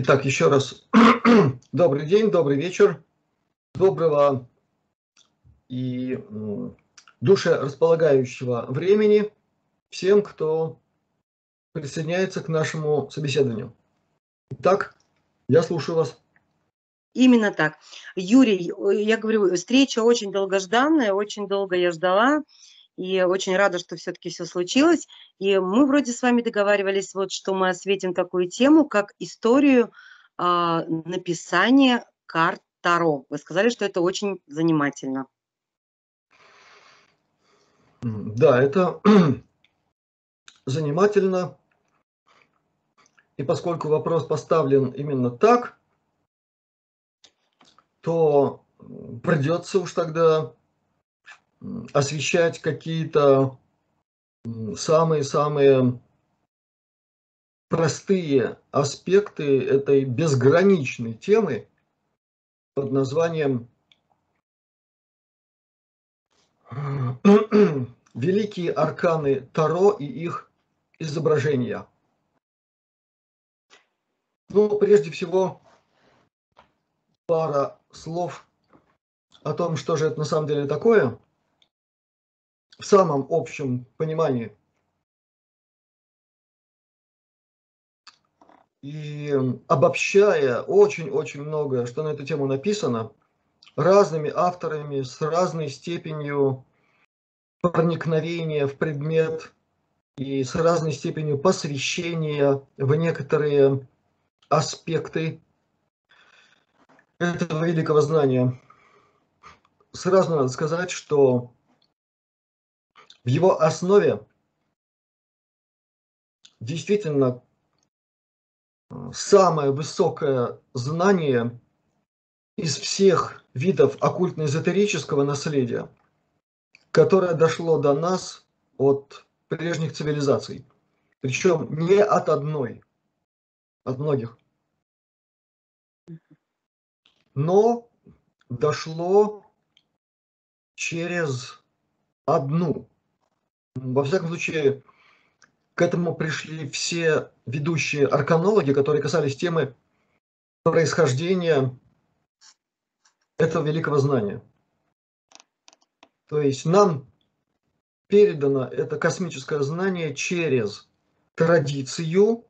Итак, еще раз добрый день, добрый вечер, доброго и душерасполагающего времени всем, кто присоединяется к нашему собеседованию. Итак, я слушаю вас. Именно так. Юрий, я говорю, встреча очень долгожданная, очень долго я ждала и очень рада, что все-таки все случилось. И мы вроде с вами договаривались, вот, что мы осветим такую тему, как историю э, написания карт Таро. Вы сказали, что это очень занимательно. Да, это занимательно. И поскольку вопрос поставлен именно так, то придется уж тогда освещать какие-то самые-самые простые аспекты этой безграничной темы под названием «Великие арканы Таро и их изображения». Ну, прежде всего, пара слов о том, что же это на самом деле такое – в самом общем понимании. И обобщая очень-очень многое, что на эту тему написано, разными авторами с разной степенью проникновения в предмет и с разной степенью посвящения в некоторые аспекты этого великого знания. Сразу надо сказать, что в его основе действительно э, самое высокое знание из всех видов оккультно-эзотерического наследия, которое дошло до нас от прежних цивилизаций. Причем не от одной, от многих. Но дошло через одну во всяком случае, к этому пришли все ведущие арканологи, которые касались темы происхождения этого великого знания. То есть нам передано это космическое знание через традицию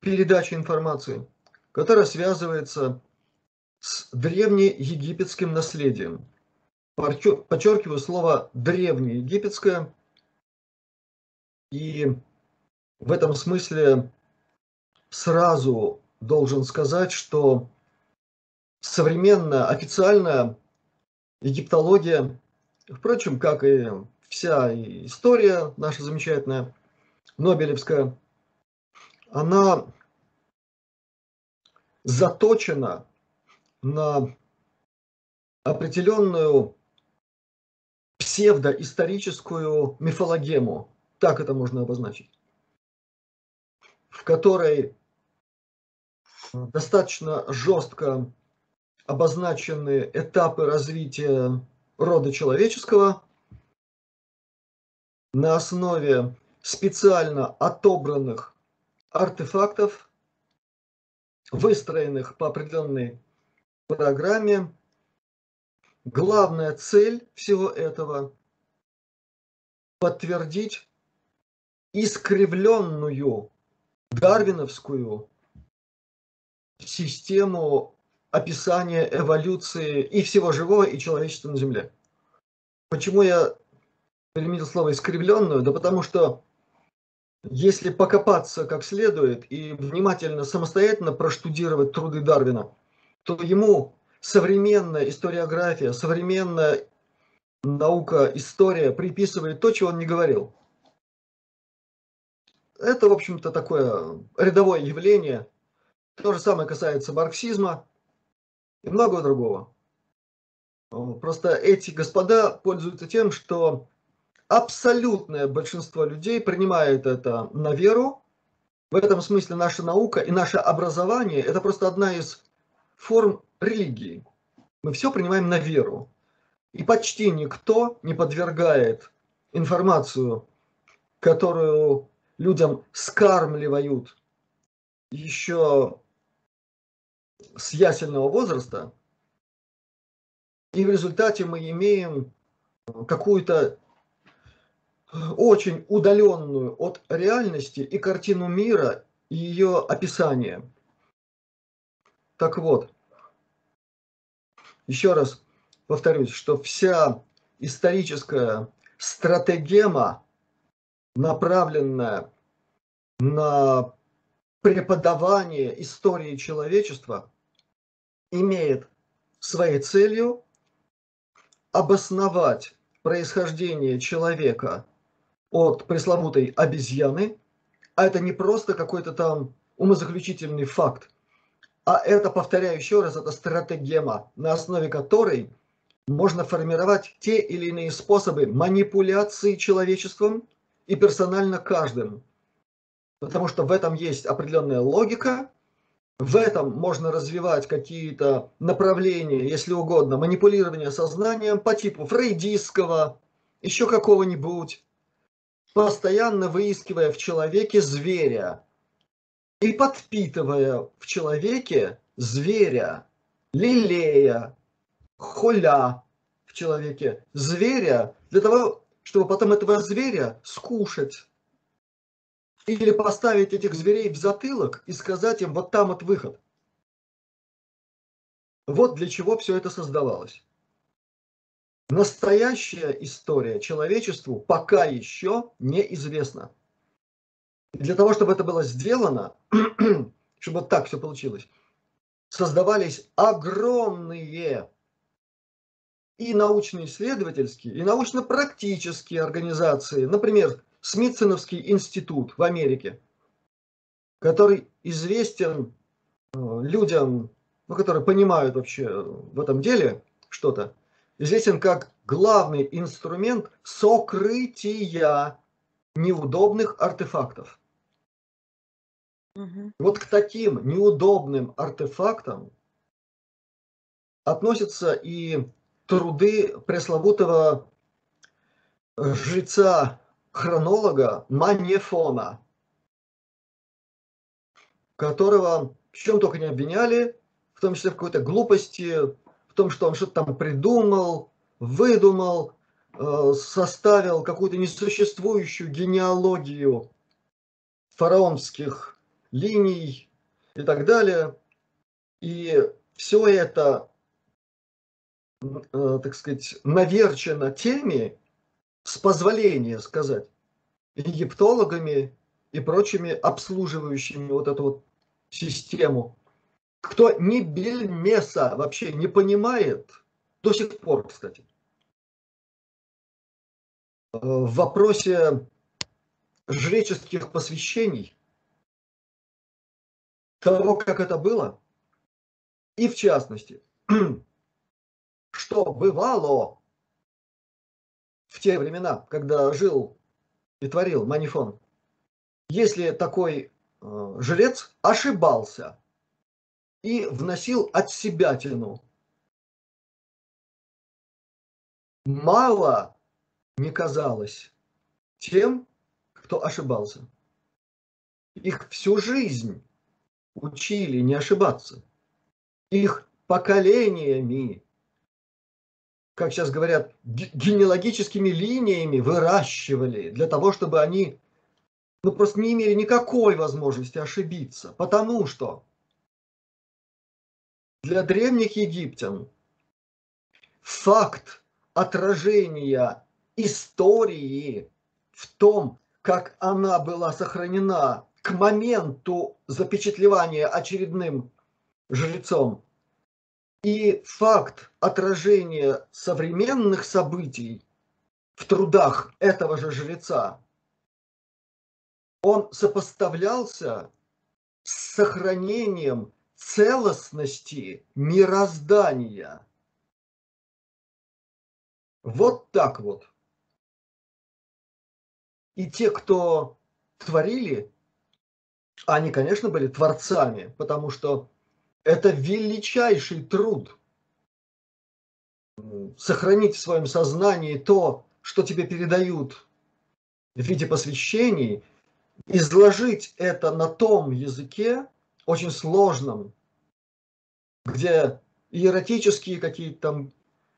передачи информации, которая связывается с древнеегипетским наследием. Подчеркиваю слово древнеегипетское, и в этом смысле сразу должен сказать, что современная официальная египтология, впрочем, как и вся история наша замечательная, Нобелевская, она заточена на определенную псевдоисторическую мифологему, так это можно обозначить, в которой достаточно жестко обозначены этапы развития рода человеческого на основе специально отобранных артефактов, выстроенных по определенной программе. Главная цель всего этого – подтвердить искривленную дарвиновскую систему описания эволюции и всего живого, и человечества на Земле. Почему я применил слово искривленную? Да потому что если покопаться как следует и внимательно самостоятельно проштудировать труды Дарвина, то ему современная историография, современная наука, история приписывает то, чего он не говорил. Это, в общем-то, такое рядовое явление. То же самое касается марксизма и многого другого. Просто эти господа пользуются тем, что абсолютное большинство людей принимает это на веру. В этом смысле наша наука и наше образование – это просто одна из форм религии. Мы все принимаем на веру. И почти никто не подвергает информацию, которую людям скармливают еще с ясельного возраста, и в результате мы имеем какую-то очень удаленную от реальности и картину мира, и ее описание. Так вот, еще раз повторюсь, что вся историческая стратегема, направленная на преподавание истории человечества, имеет своей целью обосновать происхождение человека от пресловутой обезьяны, а это не просто какой-то там умозаключительный факт, а это, повторяю еще раз, это стратегема, на основе которой можно формировать те или иные способы манипуляции человечеством и персонально каждым. Потому что в этом есть определенная логика, в этом можно развивать какие-то направления, если угодно, манипулирования сознанием по типу фрейдистского, еще какого-нибудь, постоянно выискивая в человеке зверя, и подпитывая в человеке зверя, лелея, холя в человеке зверя, для того, чтобы потом этого зверя скушать. Или поставить этих зверей в затылок и сказать им, вот там от выход. Вот для чего все это создавалось. Настоящая история человечеству пока еще неизвестна. И для того, чтобы это было сделано, чтобы вот так все получилось, создавались огромные и научно-исследовательские, и научно-практические организации. Например, Смитсоновский институт в Америке, который известен э, людям, ну, которые понимают вообще в этом деле что-то, известен как главный инструмент сокрытия неудобных артефактов. Угу. Вот к таким неудобным артефактам относятся и труды пресловутого жреца-хронолога Манефона, которого в чем только не обвиняли, в том числе в какой-то глупости, в том, что он что-то там придумал, выдумал, э, составил какую-то несуществующую генеалогию фараонских линий и так далее. И все это, э, так сказать, наверчено теми, с позволения сказать, египтологами и прочими обслуживающими вот эту вот систему. Кто ни бельмеса вообще не понимает, до сих пор, кстати, э, в вопросе жреческих посвящений того, как это было, и в частности, что бывало в те времена, когда жил и творил Манифон, если такой э, жрец ошибался и вносил от себя тяну, мало не казалось тем, кто ошибался. Их всю жизнь учили не ошибаться. Их поколениями, как сейчас говорят, генеалогическими линиями выращивали для того, чтобы они ну, просто не имели никакой возможности ошибиться. Потому что для древних египтян факт отражения истории в том, как она была сохранена к моменту запечатлевания очередным жрецом и факт отражения современных событий в трудах этого же жреца, он сопоставлялся с сохранением целостности мироздания. Вот так вот. И те, кто творили они, конечно, были творцами, потому что это величайший труд сохранить в своем сознании то, что тебе передают в виде посвящений, изложить это на том языке, очень сложном, где иеротические какие-то там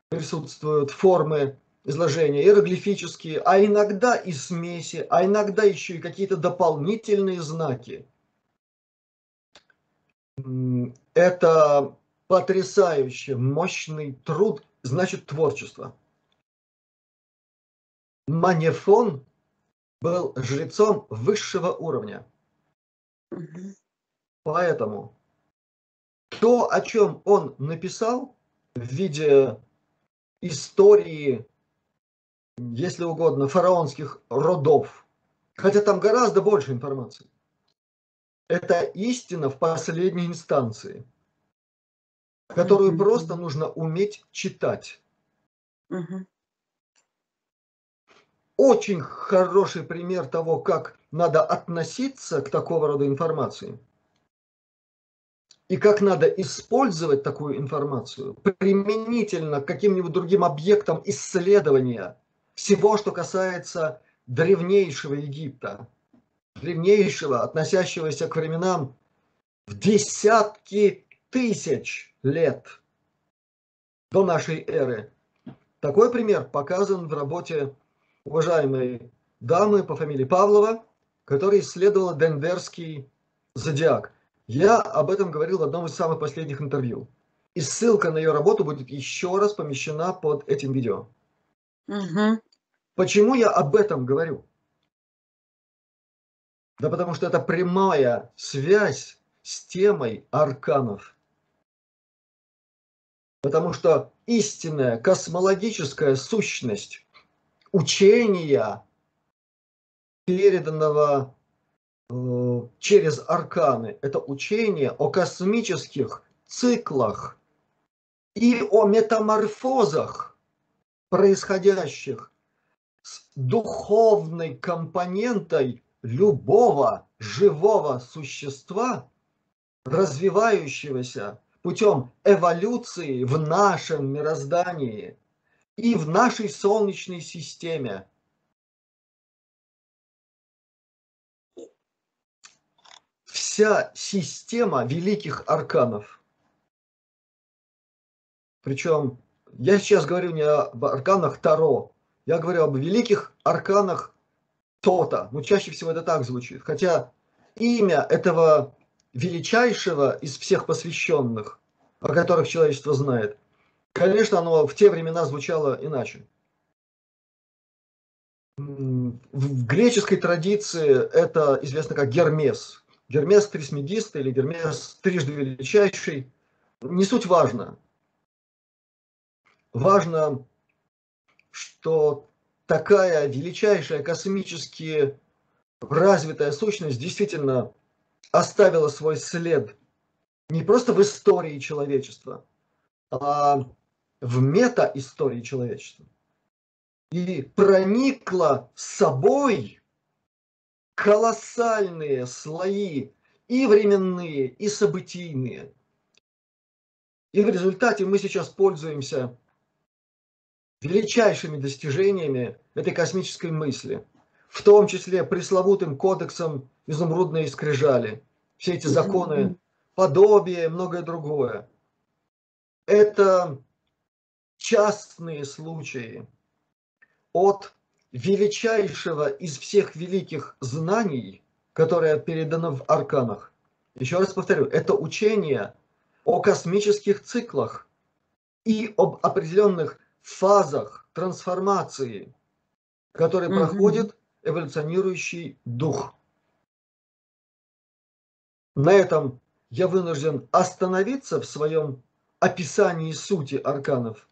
присутствуют формы изложения, иероглифические, а иногда и смеси, а иногда еще и какие-то дополнительные знаки. Это потрясающе мощный труд, значит творчество. Манефон был жрецом высшего уровня. Поэтому то, о чем он написал в виде истории, если угодно, фараонских родов, хотя там гораздо больше информации, это истина в последней инстанции, которую mm-hmm. просто нужно уметь читать. Mm-hmm. Очень хороший пример того, как надо относиться к такого рода информации и как надо использовать такую информацию применительно к каким-нибудь другим объектам исследования всего, что касается древнейшего Египта, древнейшего, относящегося к временам в десятки тысяч лет до нашей эры. Такой пример показан в работе уважаемой дамы по фамилии Павлова, которая исследовала Денверский зодиак. Я об этом говорил в одном из самых последних интервью. И ссылка на ее работу будет еще раз помещена под этим видео. Угу. Почему я об этом говорю? Да потому что это прямая связь с темой арканов. Потому что истинная космологическая сущность учения, переданного Э, через арканы. Это учение о космических циклах и о метаморфозах, происходящих с духовной компонентой любого живого существа, развивающегося путем эволюции в нашем мироздании и в нашей Солнечной системе. вся система великих арканов. Причем я сейчас говорю не об арканах Таро, я говорю об великих арканах Тота. Ну, чаще всего это так звучит. Хотя имя этого величайшего из всех посвященных, о которых человечество знает, конечно, оно в те времена звучало иначе. В греческой традиции это известно как Гермес. Гермес Трисмегист или Гермес трижды величайший, не суть важно. Важно, что такая величайшая космически развитая сущность действительно оставила свой след не просто в истории человечества, а в мета-истории человечества. И проникла с собой колоссальные слои и временные, и событийные. И в результате мы сейчас пользуемся величайшими достижениями этой космической мысли, в том числе пресловутым кодексом изумрудной скрижали, все эти законы, подобие, многое другое. Это частные случаи от величайшего из всех великих знаний, которое передано в арканах. Еще раз повторю, это учение о космических циклах и об определенных фазах трансформации, которые mm-hmm. проходит эволюционирующий дух. На этом я вынужден остановиться в своем описании сути арканов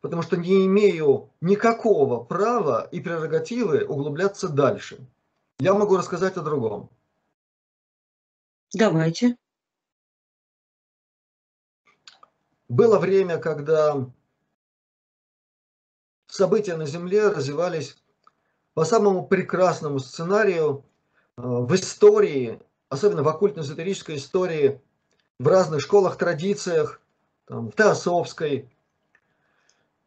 потому что не имею никакого права и прерогативы углубляться дальше. Я могу рассказать о другом. Давайте. Было время, когда события на Земле развивались по самому прекрасному сценарию э, в истории, особенно в оккультно-эзотерической истории, в разных школах, традициях, там, в Теософской,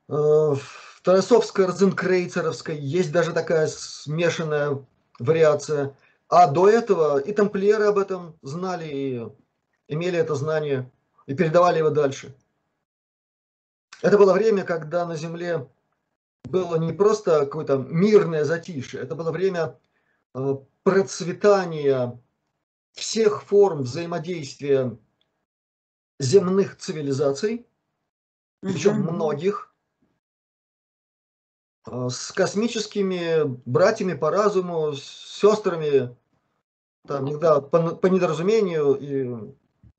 Э, в Тарасовской, Розенкрейцеровской есть даже такая смешанная вариация. А до этого и тамплиеры об этом знали, и имели это знание. и передавали его дальше. Это было время, когда на Земле было не просто какое-то мирное затишье, это было время э, процветания всех форм взаимодействия земных цивилизаций, причем многих, э, с космическими братьями по разуму, с сестрами, там иногда по, по недоразумению, и,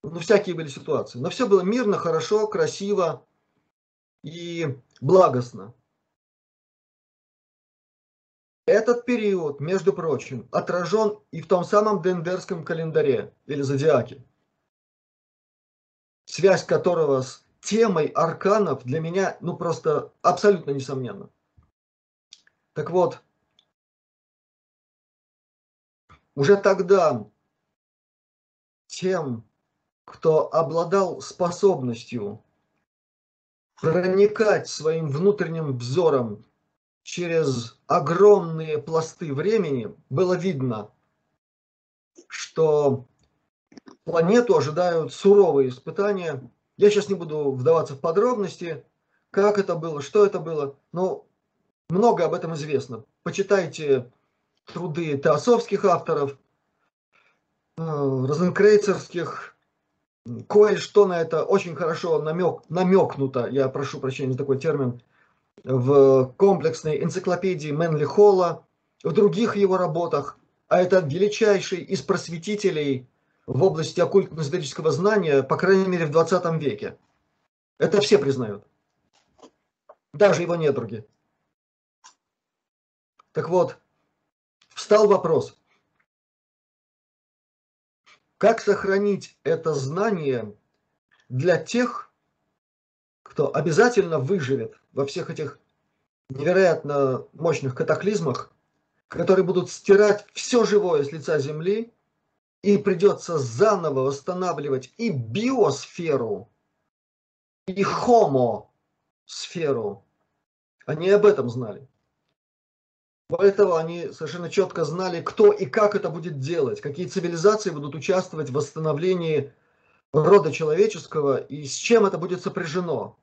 ну, всякие были ситуации. Но все было мирно, хорошо, красиво и благостно. Этот период, между прочим, отражен и в том самом Дендерском календаре или зодиаке, связь которого с темой арканов для меня, ну просто абсолютно несомненно. Так вот, уже тогда тем, кто обладал способностью проникать своим внутренним взором через огромные пласты времени было видно, что планету ожидают суровые испытания. Я сейчас не буду вдаваться в подробности, как это было, что это было, но много об этом известно. Почитайте труды теософских авторов, э, розенкрейцерских, кое-что на это очень хорошо намек, намекнуто, я прошу прощения за такой термин, в комплексной энциклопедии Мэнли Холла, в других его работах, а это величайший из просветителей в области оккультно-эзотерического знания, по крайней мере, в 20 веке. Это все признают. Даже его недруги. Так вот, встал вопрос, как сохранить это знание для тех, кто обязательно выживет во всех этих невероятно мощных катаклизмах, которые будут стирать все живое с лица Земли, и придется заново восстанавливать и биосферу, и хомосферу. Они об этом знали. Поэтому они совершенно четко знали, кто и как это будет делать, какие цивилизации будут участвовать в восстановлении рода человеческого и с чем это будет сопряжено.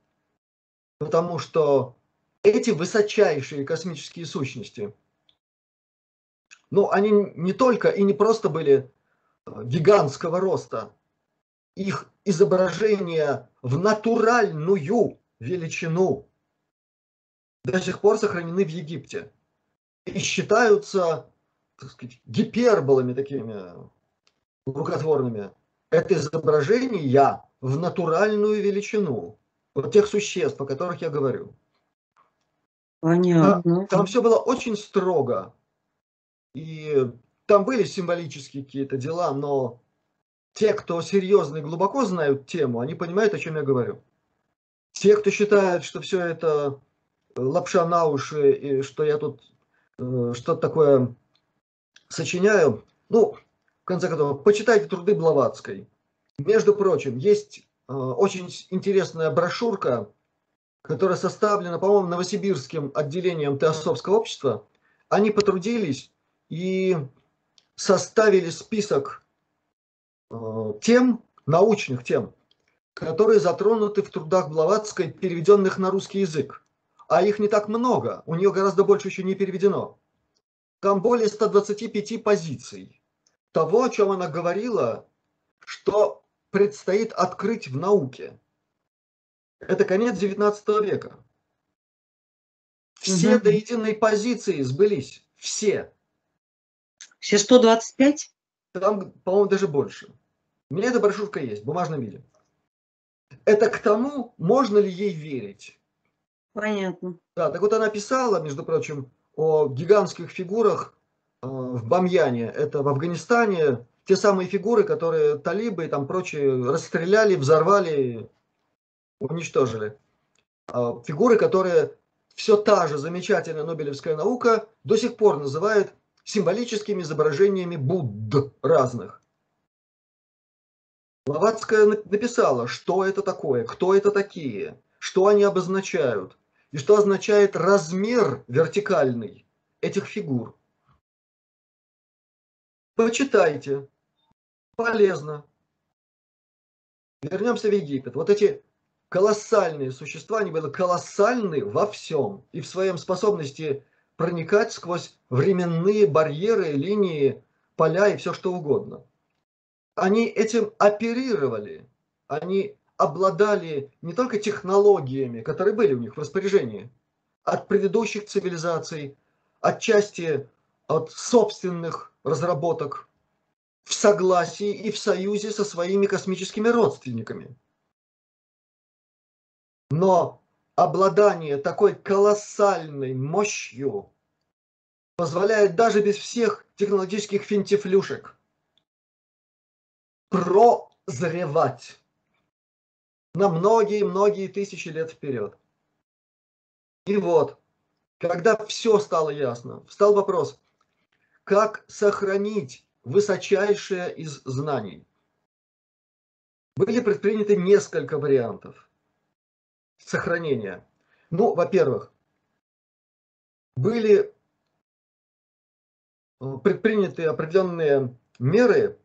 Потому что эти высочайшие космические сущности, ну, они не только и не просто были э, гигантского роста, их изображения в натуральную величину до сих пор сохранены в Египте и считаются, так сказать, гиперболами такими рукотворными. Это изображение я в натуральную величину вот тех существ, о которых я говорю. Понятно. Там все было очень строго. И там были символические какие-то дела, но те, кто серьезно и глубоко знают тему, они понимают, о чем я говорю. Те, кто считает, что все это лапша на уши, и что я тут э, что-то такое сочиняю, ну, в конце концов, почитайте труды Блаватской. Между прочим, есть очень интересная брошюрка которая составлена, по-моему, Новосибирским отделением Теософского общества, они потрудились и составили список э, тем, научных тем, которые затронуты в трудах Блаватской, переведенных на русский язык. А их не так много, у нее гораздо больше еще не переведено. Там более 125 позиций того, о чем она говорила, что предстоит открыть в науке – это конец 19 века. Все угу. до единой позиции сбылись. Все. Все 125? Там, по-моему, даже больше. У меня эта брошюрка есть в бумажном виде. Это к тому, можно ли ей верить. Понятно. Да, так вот она писала, между прочим, о гигантских фигурах э, в Бамьяне, это в Афганистане, те самые фигуры, которые талибы и там прочие расстреляли, взорвали уничтожили. А, фигуры, которые все та же замечательная Нобелевская наука до сих пор называет символическими изображениями Будд разных. Блаватская написала, что это такое, кто это такие, что они обозначают, и что означает размер вертикальный этих фигур. Почитайте, полезно. вернемся в Египет. Вот эти колоссальные существа, они были колоссальны во всем и в своем способности проникать сквозь временные барьеры, линии, поля и все что угодно. Они этим оперировали, они обладали не только технологиями, которые были у них в распоряжении, от предыдущих цивилизаций, отчасти от собственных разработок, в согласии и в союзе со своими космическими родственниками. Но обладание такой колоссальной мощью позволяет даже без всех технологических финтифлюшек прозревать на многие-многие тысячи лет вперед. И вот, когда все стало ясно, встал вопрос, как сохранить высочайшее из знаний. Были предприняты несколько вариантов сохранения. Ну, во-первых, были э, предприняты определенные меры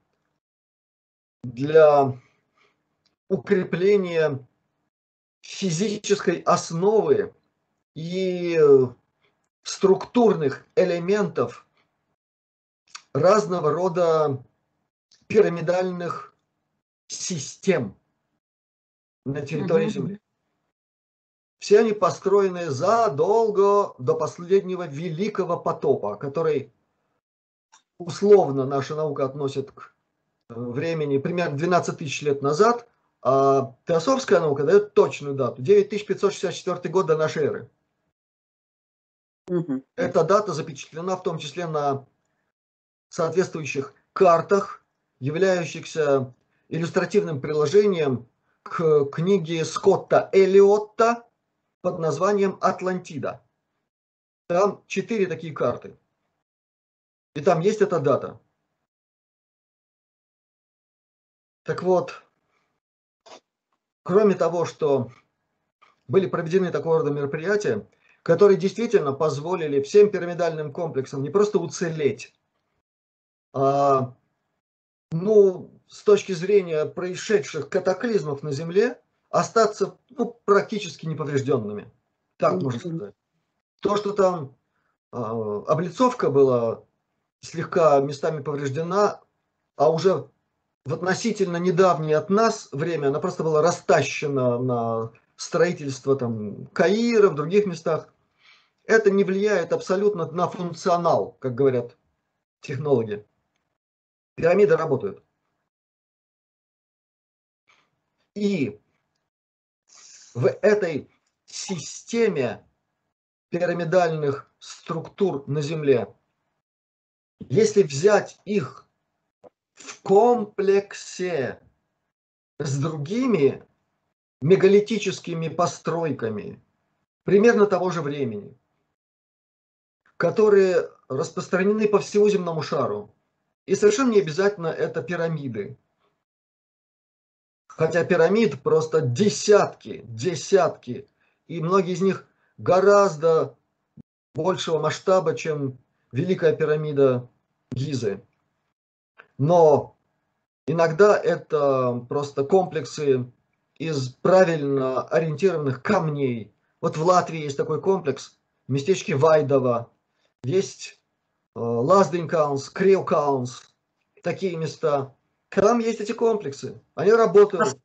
для укрепления физической основы и структурных элементов разного рода пирамидальных систем на территории Земли. Все они построены задолго до последнего великого потопа, который условно наша наука относит к э, времени примерно 12 тысяч лет назад, а теософская наука дает точную дату – 9564 год до нашей эры. Угу. Эта дата запечатлена в том числе на соответствующих картах, являющихся иллюстративным приложением к книге Скотта Элиотта под названием «Атлантида». Там четыре такие карты. И там есть эта дата. Так вот, кроме того, что были проведены такого рода мероприятия, которые действительно позволили всем пирамидальным комплексам не просто уцелеть, ну, с точки зрения происшедших катаклизмов на Земле, остаться ну, практически неповрежденными. Так можно сказать. То, что там э, облицовка была слегка местами повреждена, а уже в относительно недавнее от нас время она просто была растащена на строительство там Каира, в других местах. Это не влияет абсолютно на функционал, как говорят технологи. Пирамиды работают. И в этой системе пирамидальных структур на Земле, если взять их в комплексе с другими мегалитическими постройками примерно того же времени, которые распространены по всему земному шару, и совершенно не обязательно это пирамиды. Хотя пирамид просто десятки, десятки. И многие из них гораздо большего масштаба, чем Великая пирамида Гизы. Но иногда это просто комплексы из правильно ориентированных камней. Вот в Латвии есть такой комплекс, в местечке Вайдова. Есть Лазденкаунс, Криокаунс, такие места. Там есть эти комплексы, они работают.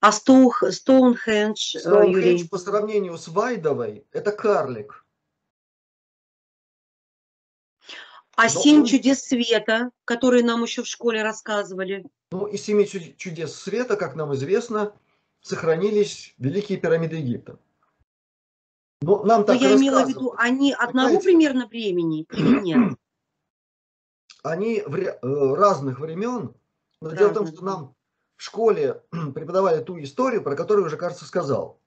А Стоунхендж, э, Стоунхендж по сравнению с Вайдовой, это карлик. А семь чудес света, которые нам еще в школе рассказывали? Ну, и семи чудес света, как нам известно, сохранились великие пирамиды Египта. Но нам так Но я имела в виду, они одного Понимаете? примерно времени или нет? Они в э, разных времен, но да, дело в том, что нам в школе преподавали ту историю, про которую уже, кажется, сказал.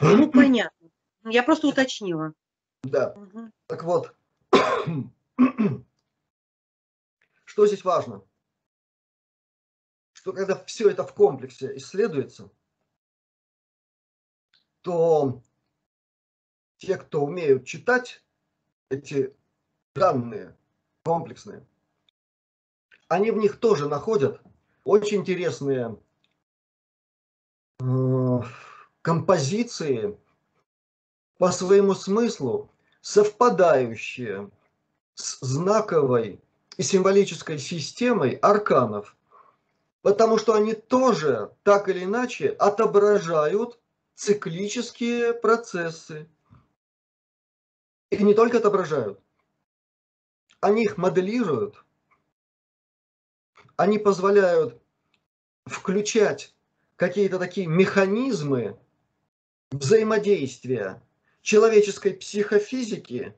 Ну, понятно. Я просто уточнила. Да. Угу. Так вот, что здесь важно? Что когда все это в комплексе исследуется, то те, кто умеют читать эти данные комплексные, они в них тоже находят очень интересные э, композиции по своему смыслу совпадающие с знаковой и символической системой арканов, потому что они тоже так или иначе отображают циклические процессы. И не только отображают, они их моделируют, они позволяют включать какие-то такие механизмы взаимодействия человеческой психофизики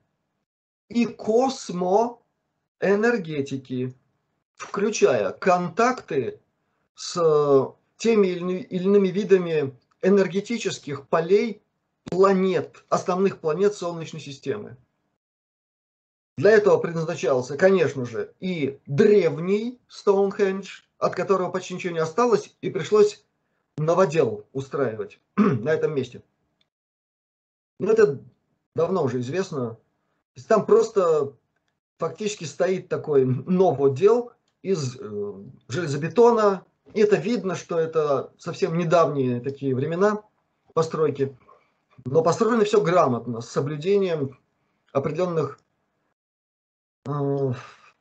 и космоэнергетики, включая контакты с теми или иными видами энергетических полей планет, основных планет Солнечной системы. Для этого предназначался, конечно же, и древний Стоунхендж, от которого почти ничего не осталось, и пришлось новодел устраивать на этом месте. Но это давно уже известно. Там просто фактически стоит такой новодел из э, железобетона. И это видно, что это совсем недавние такие времена постройки. Но построено все грамотно, с соблюдением определенных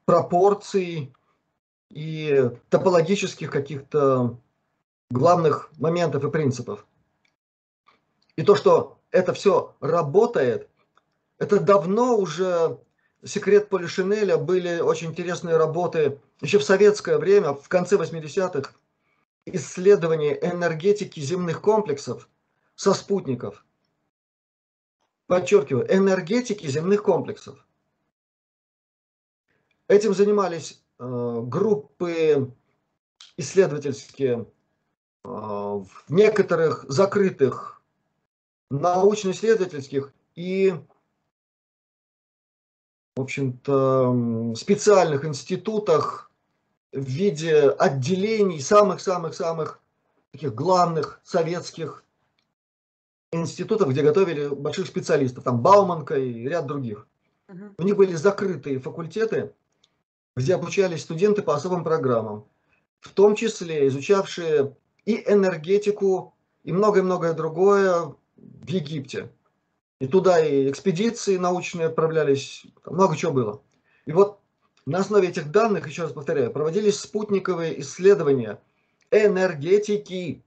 пропорций и топологических каких-то главных моментов и принципов. И то, что это все работает, это давно уже секрет Полишинеля, были очень интересные работы еще в советское время, в конце 80-х, исследования энергетики земных комплексов со спутников. Подчеркиваю, энергетики земных комплексов. Этим занимались э, группы исследовательские э, в некоторых закрытых научно-исследовательских и в общем-то, специальных институтах в виде отделений самых-самых-самых таких главных советских институтов, где готовили больших специалистов, там Бауманка и ряд других. У них были закрытые факультеты, где обучались студенты по особым программам, в том числе изучавшие и энергетику, и многое-многое другое в Египте. И туда и экспедиции научные отправлялись, много чего было. И вот на основе этих данных, еще раз повторяю, проводились спутниковые исследования энергетики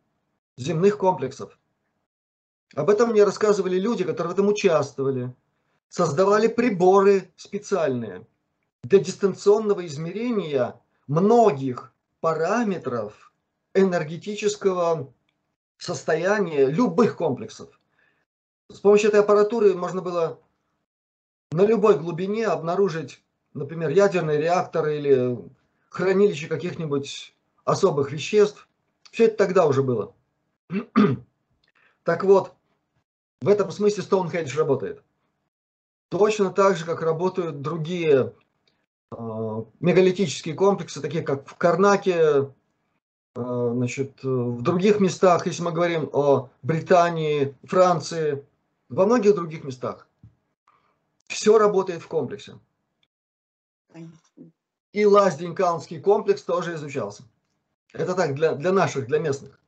земных комплексов. Об этом мне рассказывали люди, которые в этом участвовали. Создавали приборы специальные для дистанционного измерения многих параметров энергетического состояния любых комплексов. С помощью этой аппаратуры можно было на любой глубине обнаружить, например, ядерный реактор или хранилище каких-нибудь особых веществ. Все это тогда уже было. так вот, в этом смысле Стоунхендж работает. Точно так же, как работают другие мегалитические комплексы, такие как в Карнаке, э, значит, в других местах, если мы говорим о Британии, Франции, во многих других местах. Все работает в комплексе. И Лазденькаунский комплекс тоже изучался. Это так, для, для наших, для местных.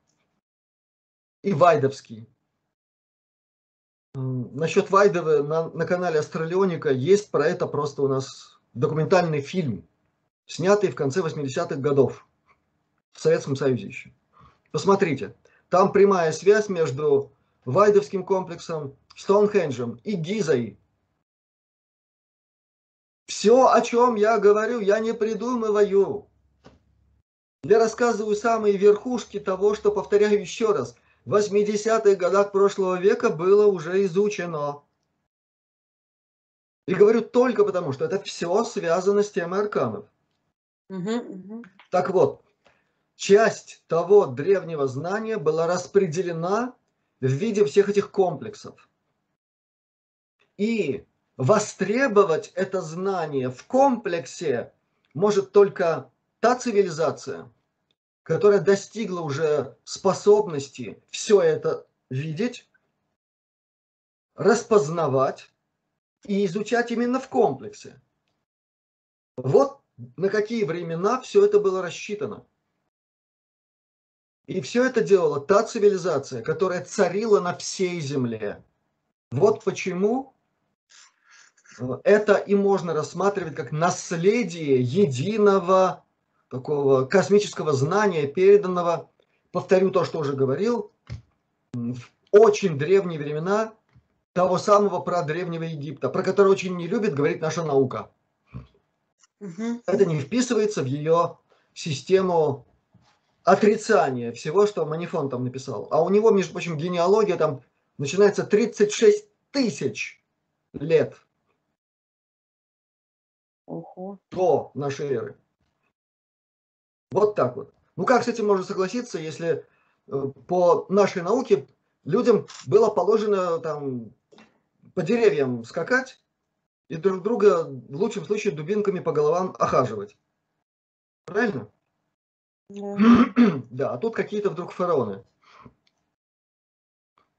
И Вайдовский. Насчет Вайдова на, на канале Астралионика есть про это просто у нас документальный фильм, снятый в конце 80-х годов в Советском Союзе еще. Посмотрите, там прямая связь между Вайдовским комплексом Стоунхенджем и Гизой. Все, о чем я говорю, я не придумываю. Я рассказываю самые верхушки того, что, повторяю еще раз, в 80-х годах прошлого века было уже изучено. И говорю только потому, что это все связано с темой арканов. Угу, угу. Так вот, часть того древнего знания была распределена в виде всех этих комплексов. И востребовать это знание в комплексе может только та цивилизация, которая достигла уже способности все это видеть, распознавать и изучать именно в комплексе. Вот на какие времена все это было рассчитано. И все это делала та цивилизация, которая царила на всей земле. Вот почему это и можно рассматривать как наследие единого такого космического знания, переданного, повторю то, что уже говорил, в очень древние времена того самого про древнего Египта, про который очень не любит говорить наша наука. Угу. Это не вписывается в ее систему отрицания всего, что Манифон там написал. А у него, между прочим, генеалогия там начинается 36 тысяч лет Ого. до нашей эры. Вот так вот. Ну как с этим можно согласиться, если э, по нашей науке людям было положено там по деревьям скакать и друг друга в лучшем случае дубинками по головам охаживать. Правильно? Да, да а тут какие-то вдруг фараоны.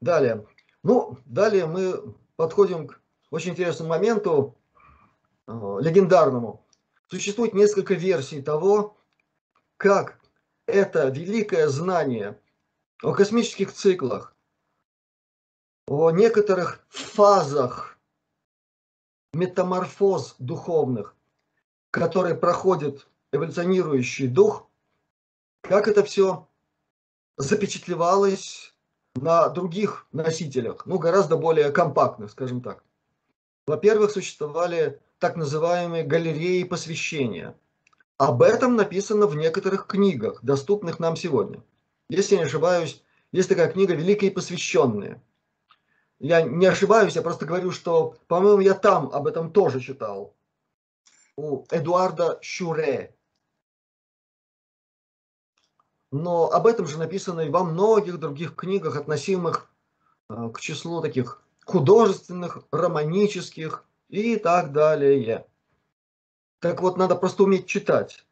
Далее. Ну, далее мы подходим к очень интересному моменту, э, легендарному. Существует несколько версий того, как это великое знание о космических циклах, о некоторых фазах метаморфоз духовных, которые проходит эволюционирующий дух, как это все запечатлевалось на других носителях, ну, гораздо более компактных, скажем так. Во-первых, существовали так называемые галереи посвящения – об этом написано в некоторых книгах, доступных нам сегодня. Если я не ошибаюсь, есть такая книга «Великие посвященные». Я не ошибаюсь, я просто говорю, что, по-моему, я там об этом тоже читал. У Эдуарда Щуре. Но об этом же написано и во многих других книгах, относимых э, к числу таких художественных, романических и так далее. Так вот, надо просто уметь читать.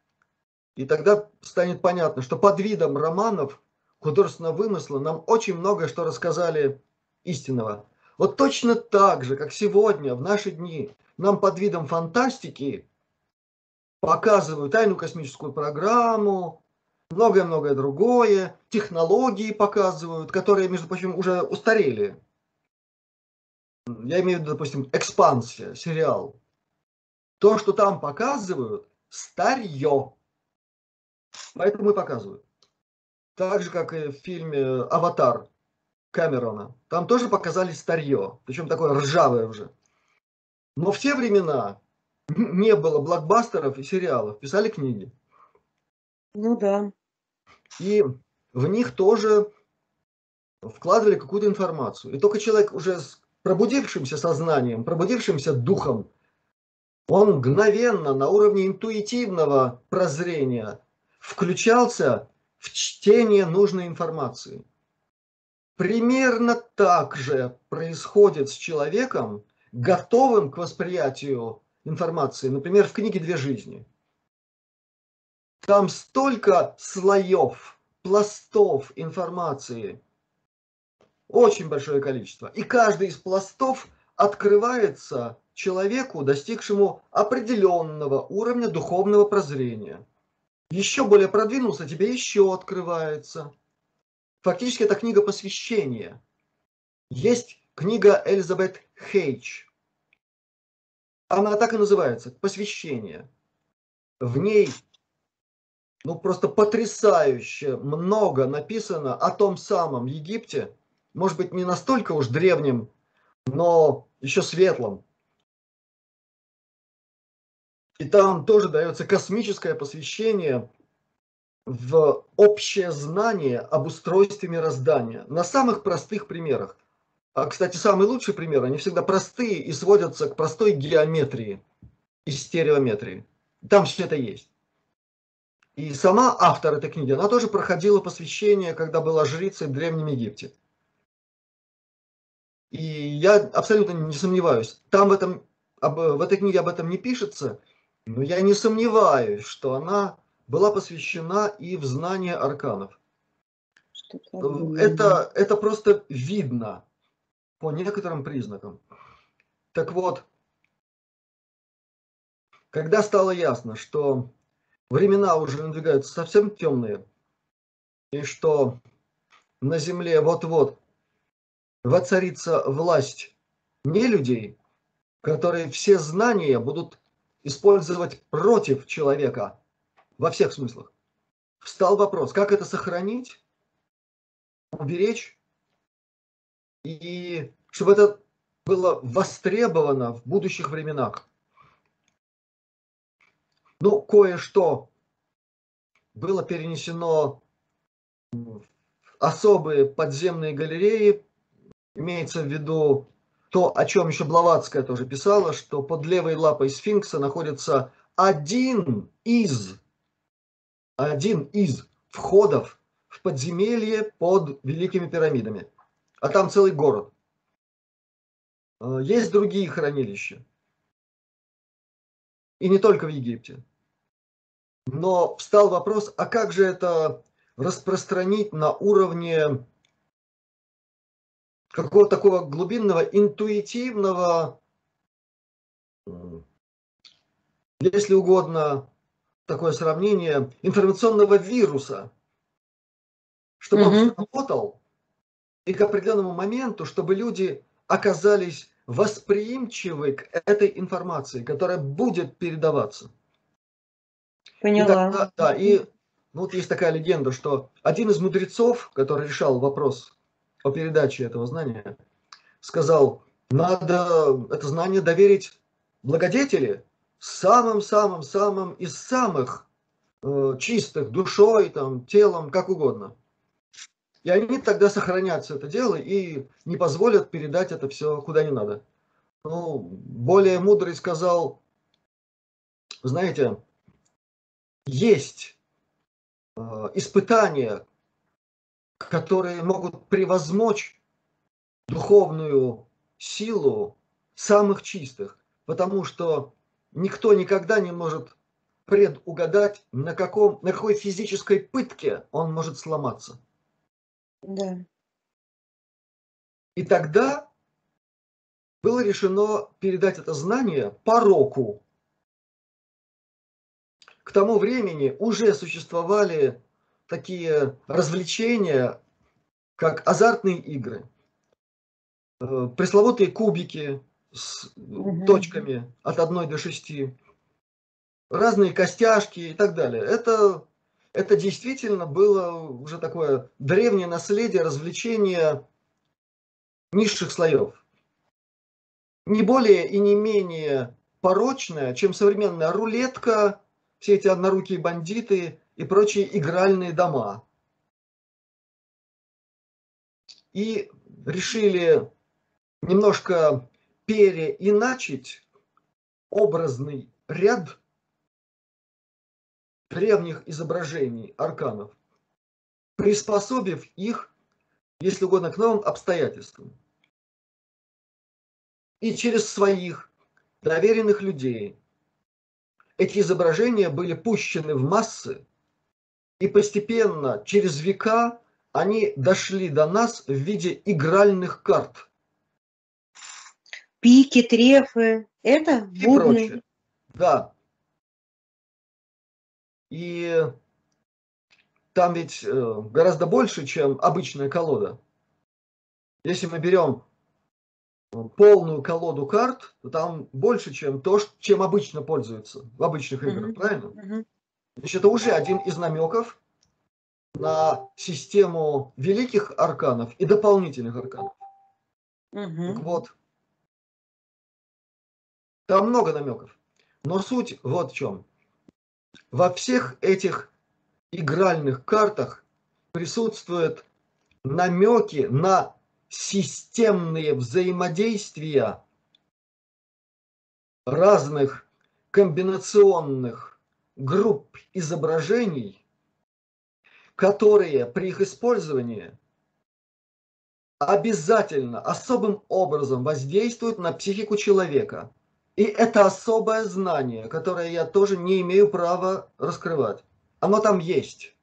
И тогда станет понятно, что под видом романов художественного вымысла нам очень многое что рассказали истинного. Вот точно так же, как сегодня, в наши дни, нам под видом фантастики показывают тайну космическую программу, многое-многое другое, технологии показывают, которые, между прочим, уже устарели. Я имею в виду, допустим, «Экспансия», сериал. То, что там показывают, старье. Поэтому и показывают. Так же, как и в фильме «Аватар» Кэмерона. Там тоже показали старье, причем такое ржавое уже. Но в те времена не было блокбастеров и сериалов, писали книги. Ну да. И в них тоже вкладывали какую-то информацию. И только человек уже с пробудившимся сознанием, пробудившимся духом он мгновенно на уровне интуитивного прозрения включался в чтение нужной информации. Примерно так же происходит с человеком, готовым к восприятию информации, например, в книге «Две жизни». Там столько слоев, пластов информации, очень большое количество. И каждый из пластов открывается человеку, достигшему определенного уровня духовного прозрения. Еще более продвинулся, тебе еще открывается. Фактически это книга посвящения. Есть книга Элизабет Хейч. Она так и называется, посвящение. В ней ну просто потрясающе много написано о том самом Египте, может быть не настолько уж древнем, но еще светлом, и там тоже дается космическое посвящение в общее знание об устройстве мироздания на самых простых примерах. А, кстати, самый лучший пример, они всегда простые и сводятся к простой геометрии и стереометрии. Там все это есть. И сама автор этой книги, она тоже проходила посвящение, когда была жрицей в Древнем Египте. И я абсолютно не сомневаюсь, там в, этом, в этой книге об этом не пишется, но я не сомневаюсь, что она была посвящена и в знание арканов. Это, это просто видно по некоторым признакам. Так вот, когда стало ясно, что времена уже надвигаются совсем темные, и что на земле вот-вот воцарится власть не людей, которые все знания будут использовать против человека во всех смыслах. Встал вопрос, как это сохранить, уберечь, и чтобы это было востребовано в будущих временах. Ну, кое-что было перенесено в особые подземные галереи. Имеется в виду то, о чем еще Блаватская тоже писала, что под левой лапой сфинкса находится один из, один из входов в подземелье под Великими пирамидами. А там целый город. А, есть другие хранилища. И не только в Египте. Но встал вопрос, а как же это распространить на уровне какого-то такого глубинного, интуитивного, если угодно, такое сравнение, информационного вируса, чтобы угу. он работал, и к определенному моменту, чтобы люди оказались восприимчивы к этой информации, которая будет передаваться. Поняла. И тогда, да, и ну, вот есть такая легенда, что один из мудрецов, который решал вопрос о передаче этого знания, сказал, надо это знание доверить благодетели, самым-самым-самым из самых э, чистых, душой, там, телом, как угодно. И они тогда сохранят все это дело и не позволят передать это все куда не надо. Ну, более мудрый сказал, знаете, есть э, испытания, которые могут превозмочь духовную силу самых чистых, потому что никто никогда не может предугадать, на, каком, на какой физической пытке он может сломаться. Да. И тогда было решено передать это знание пороку. К тому времени уже существовали такие развлечения, как азартные игры, э, пресловутые кубики с угу. точками от 1 до 6, разные костяшки и так далее. Это, это действительно было уже такое древнее наследие развлечения низших слоев. Не более и не менее порочное, чем современная рулетка, все эти однорукие бандиты и прочие игральные дома. И решили немножко переиначить образный ряд древних изображений арканов, приспособив их, если угодно, к новым обстоятельствам. И через своих доверенных людей эти изображения были пущены в массы и постепенно, через века, они дошли до нас в виде игральных карт. Пики, трефы, это и бубны. прочее. Да. И там ведь э, гораздо больше, чем обычная колода. Если мы берем полную колоду карт, то там больше, чем то, чем обычно пользуются в обычных играх, mm-hmm. правильно? Mm-hmm. Значит, это уже один из намеков на систему великих арканов и дополнительных арканов. Угу. Так вот, там много намеков. Но суть вот в чем. Во всех этих игральных картах присутствуют намеки на системные взаимодействия разных комбинационных групп изображений, которые при их использовании обязательно особым образом воздействуют на психику человека. И это особое знание, которое я тоже не имею права раскрывать. Оно там есть.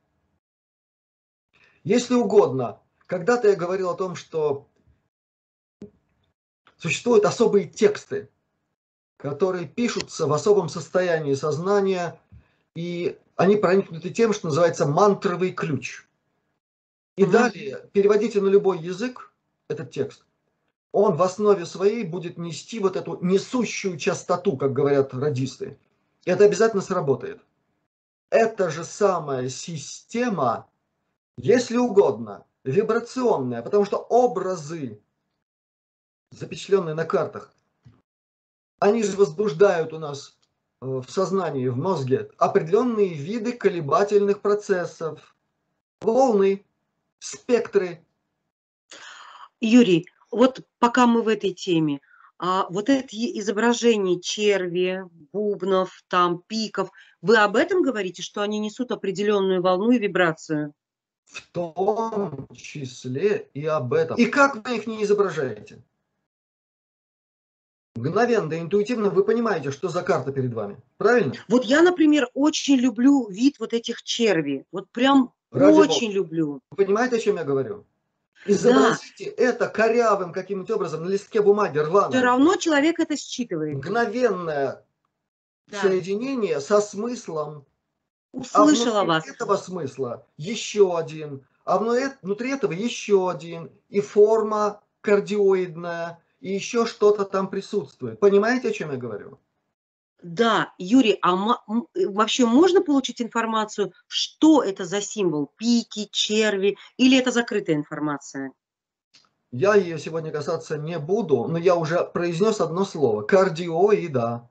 Если угодно, когда-то я говорил о том, что существуют особые тексты, которые пишутся в особом состоянии сознания и они проникнуты тем, что называется мантровый ключ. И угу. далее переводите на любой язык этот текст. Он в основе своей будет нести вот эту несущую частоту, как говорят радисты. И это обязательно сработает. Это же самая система, если угодно, вибрационная, потому что образы, запечатленные на картах, они же возбуждают у нас э, в сознании, в мозге определенные виды колебательных процессов, волны, спектры. Юрий, вот пока мы в этой теме, а вот эти изображения черви, бубнов, там, пиков, вы об этом говорите, что они несут определенную волну и вибрацию? В том числе и об этом. И как вы их не изображаете? Мгновенно, интуитивно вы понимаете, что за карта перед вами. Правильно? Вот я, например, очень люблю вид вот этих червей. Вот прям Ради очень Бога. люблю. Вы понимаете, о чем я говорю? Изобразите да. это корявым каким-нибудь образом на листке бумаги рваном. Все равно человек это считывает. Мгновенное да. соединение со смыслом. Услышала а вас. этого смысла еще один. А внутри этого еще один. И форма кардиоидная, и еще что-то там присутствует. Понимаете, о чем я говорю? Да, Юрий, а вообще можно получить информацию, что это за символ? Пики, черви или это закрытая информация? Я ее сегодня касаться не буду, но я уже произнес одно слово. Кардиоида.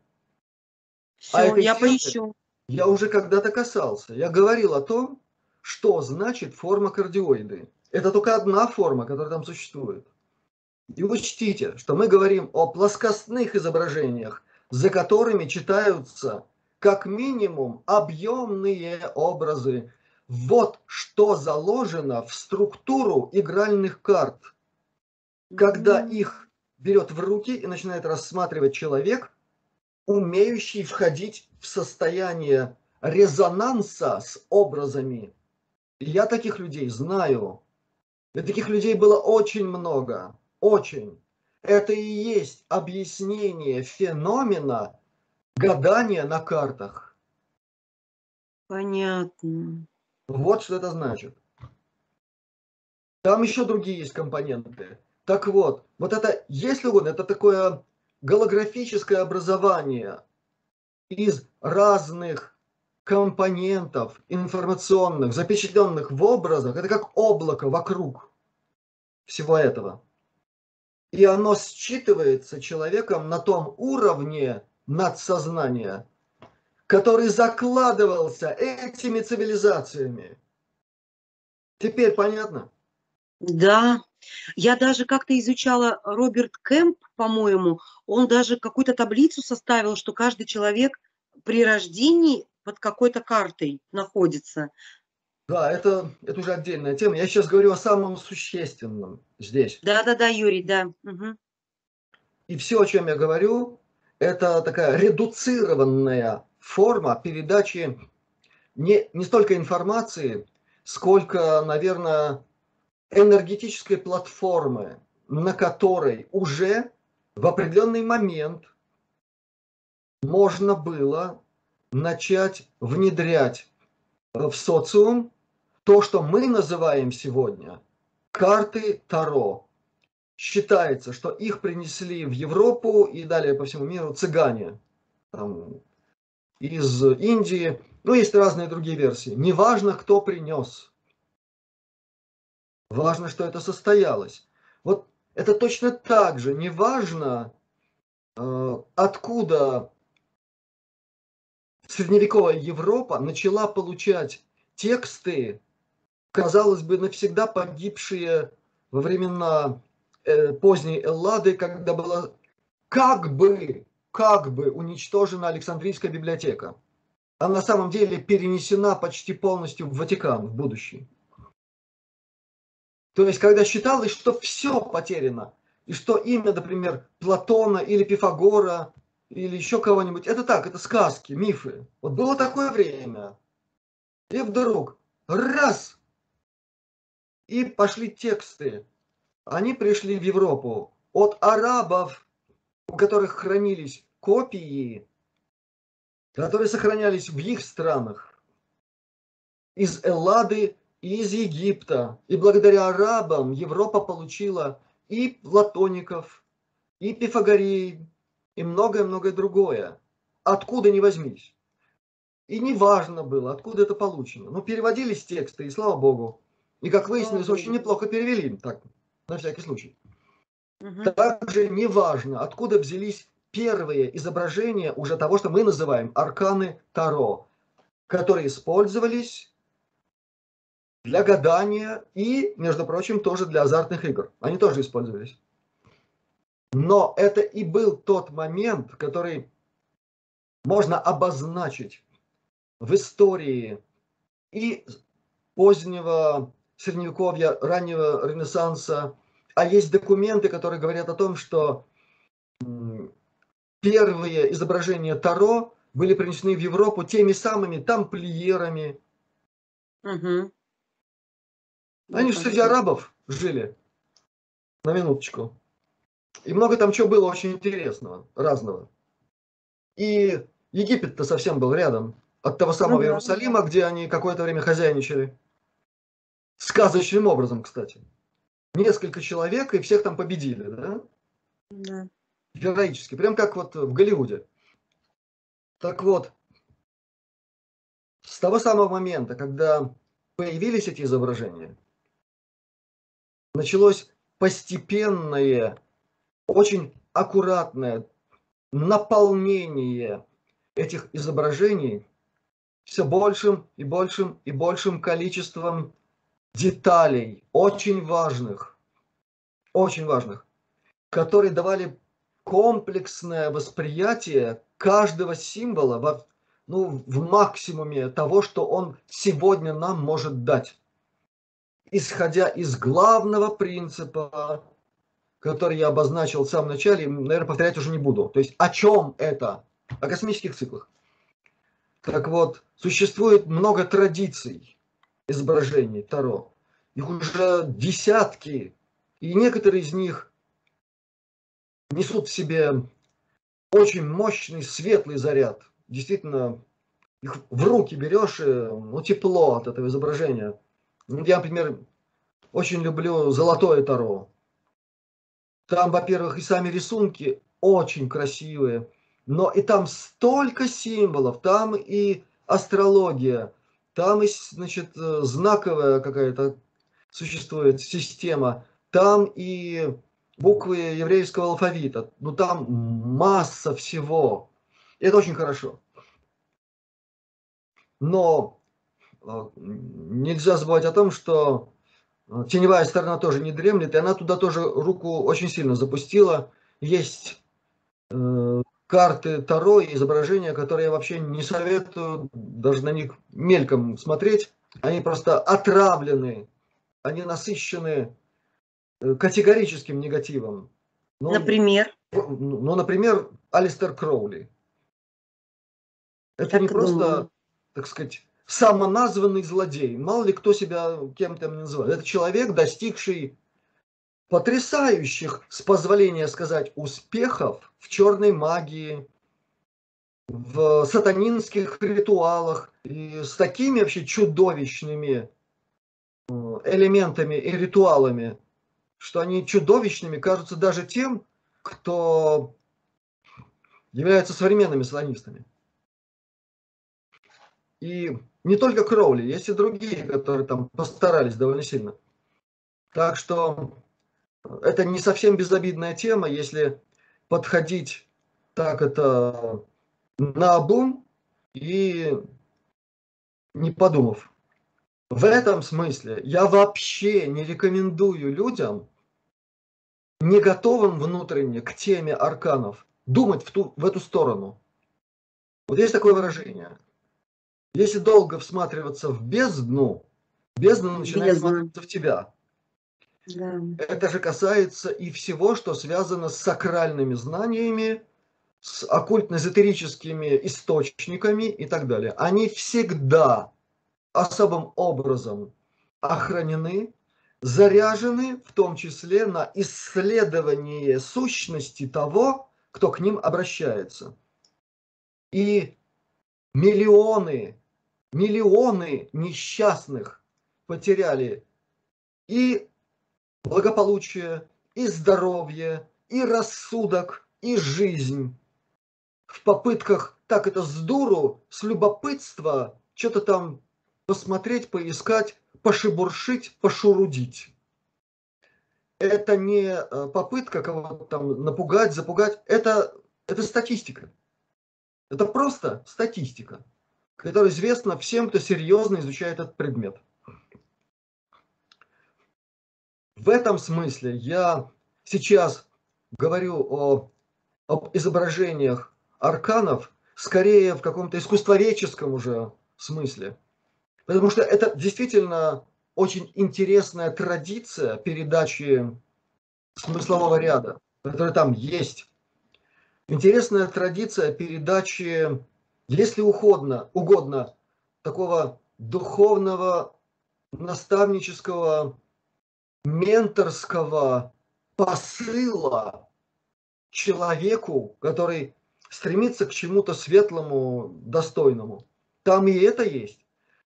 Все, а я поищу. Я уже когда-то касался. Я говорил о том, что значит форма кардиоиды. Это только одна форма, которая там существует. И учтите, что мы говорим о плоскостных изображениях, за которыми читаются как минимум объемные образы. Вот что заложено в структуру игральных карт. Когда их берет в руки и начинает рассматривать человек, умеющий входить в состояние резонанса с образами. Я таких людей знаю. И таких людей было очень много. Очень. Это и есть объяснение феномена гадания на картах. Понятно. Вот что это значит. Там еще другие есть компоненты. Так вот, вот это, если угодно, это такое голографическое образование из разных компонентов информационных, запечатленных в образах. Это как облако вокруг всего этого и оно считывается человеком на том уровне надсознания, который закладывался этими цивилизациями. Теперь понятно? Да. Я даже как-то изучала Роберт Кэмп, по-моему, он даже какую-то таблицу составил, что каждый человек при рождении под какой-то картой находится. Да, это, это уже отдельная тема. Я сейчас говорю о самом существенном здесь. Да-да-да, Юрий, да. Угу. И все, о чем я говорю, это такая редуцированная форма передачи не, не столько информации, сколько, наверное, энергетической платформы, на которой уже в определенный момент можно было начать внедрять в социум то, что мы называем сегодня карты Таро. Считается, что их принесли в Европу и далее по всему миру цыгане там, из Индии. Ну, есть разные другие версии. Неважно, кто принес. Важно, что это состоялось. Вот это точно так же. Неважно, э, откуда средневековая Европа начала получать тексты казалось бы, навсегда погибшие во времена э, поздней Эллады, когда была как бы, как бы уничтожена Александрийская библиотека. А на самом деле перенесена почти полностью в Ватикан в будущее. То есть, когда считалось, что все потеряно, и что имя, например, Платона или Пифагора, или еще кого-нибудь, это так, это сказки, мифы. Вот было такое время. И вдруг, раз, и пошли тексты. Они пришли в Европу от арабов, у которых хранились копии, которые сохранялись в их странах. Из Эллады и из Египта. И благодаря арабам Европа получила и платоников, и пифагорей, и многое-многое другое. Откуда ни возьмись. И не важно было, откуда это получено. Но переводились тексты, и слава богу. И, как выяснилось, очень неплохо перевели, так, на всякий случай. Угу. Также не важно, откуда взялись первые изображения уже того, что мы называем арканы Таро, которые использовались для гадания и, между прочим, тоже для азартных игр. Они тоже использовались. Но это и был тот момент, который можно обозначить в истории и позднего средневековья, раннего Ренессанса, а есть документы, которые говорят о том, что первые изображения Таро были принесены в Европу теми самыми тамплиерами. Угу. Они же среди арабов жили. На минуточку. И много там чего было очень интересного, разного. И Египет-то совсем был рядом от того самого ну, Иерусалима, да. где они какое-то время хозяйничали. Сказочным образом, кстати. Несколько человек, и всех там победили, да? Да. Героически. Прям как вот в Голливуде. Так вот, с того самого момента, когда появились эти изображения, началось постепенное, очень аккуратное наполнение этих изображений все большим и большим и большим количеством деталей, очень важных, очень важных, которые давали комплексное восприятие каждого символа во, ну, в максимуме того, что он сегодня нам может дать. Исходя из главного принципа, который я обозначил в самом начале, наверное, повторять уже не буду. То есть о чем это? О космических циклах. Так вот, существует много традиций изображений Таро. Их уже десятки. И некоторые из них несут в себе очень мощный светлый заряд. Действительно, их в руки берешь, и, ну, тепло от этого изображения. Я, например, очень люблю золотое таро. Там, во-первых, и сами рисунки очень красивые, но и там столько символов, там и астрология, там и, значит, знаковая какая-то существует система, там и буквы еврейского алфавита, ну там масса всего. И это очень хорошо. Но а, нельзя забывать о том, что теневая сторона тоже не дремлет, и она туда тоже руку очень сильно запустила. Есть э, карты Таро и изображения, которые я вообще не советую даже на них мельком смотреть. Они просто отравлены, они насыщены э, категорическим негативом. Ну, например? Ну, ну, например, Алистер Кроули. Это так не просто, думаю. так сказать, самоназванный злодей. Мало ли кто себя кем-то называет. Это человек, достигший потрясающих, с позволения сказать, успехов в черной магии, в сатанинских ритуалах, и с такими вообще чудовищными э, элементами и ритуалами, что они чудовищными кажутся даже тем, кто является современными сатанистами. И не только Кроули, есть и другие, которые там постарались довольно сильно. Так что это не совсем безобидная тема, если подходить так это на обум и не подумав. В этом смысле я вообще не рекомендую людям, не готовым внутренне к теме арканов, думать в, ту, в эту сторону. Вот есть такое выражение – если долго всматриваться в бездну, бездна начинает бездна. смотреться в тебя. Да. Это же касается и всего, что связано с сакральными знаниями, с оккультно-эзотерическими источниками и так далее. Они всегда особым образом охранены, заряжены в том числе на исследование сущности того, кто к ним обращается. И миллионы миллионы несчастных потеряли и благополучие, и здоровье, и рассудок, и жизнь в попытках так это с дуру, с любопытства, что-то там посмотреть, поискать, пошебуршить, пошурудить. Это не э, попытка кого-то там напугать, запугать, это, это статистика. Это просто статистика, которая известна всем, кто серьезно изучает этот предмет. В этом смысле я сейчас говорю о, об изображениях арканов скорее в каком-то искусствоведческом уже смысле. Потому что это действительно очень интересная традиция передачи смыслового ряда, который там есть. Интересная традиция передачи, если угодно, угодно такого духовного, наставнического, менторского посыла человеку, который стремится к чему-то светлому, достойному. Там и это есть.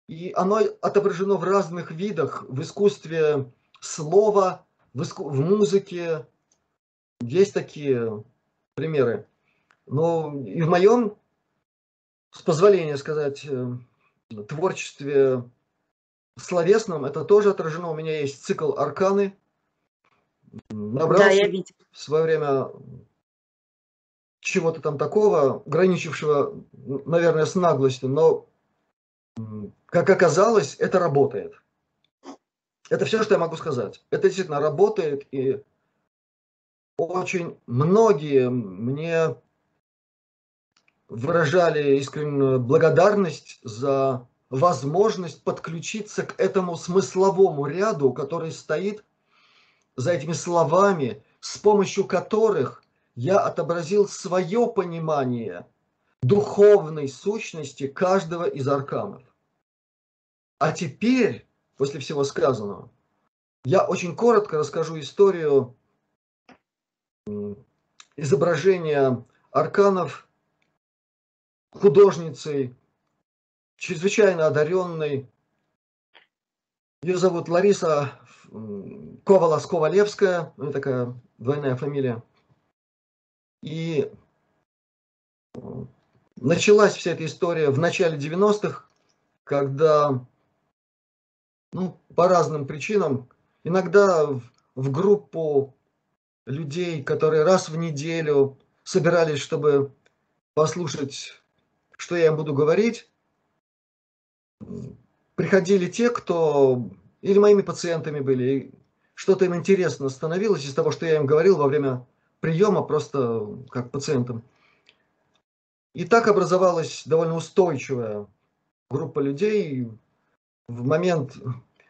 И оно отображено в разных видах, в искусстве слова, в, иску... в музыке. Есть такие примеры. Но и в моем, с позволения сказать, э, творчестве словесном это тоже отражено. У меня есть цикл «Арканы». Набрался да, я видел. в свое время чего-то там такого, граничившего, наверное, с наглостью, но как оказалось, это работает. Это все, что я могу сказать. Это действительно работает, и очень многие мне выражали искреннюю благодарность за возможность подключиться к этому смысловому ряду, который стоит за этими словами, с помощью которых я отобразил свое понимание духовной сущности каждого из арканов. А теперь, после всего сказанного, я очень коротко расскажу историю изображения арканов художницей, чрезвычайно одаренной. Ее зовут Лариса нее такая двойная фамилия. И началась вся эта история в начале 90-х, когда ну, по разным причинам, иногда в, в группу людей, которые раз в неделю собирались, чтобы послушать, что я им буду говорить, приходили те, кто или моими пациентами были, что-то им интересно становилось из того, что я им говорил во время приема просто как пациентам. И так образовалась довольно устойчивая группа людей. В момент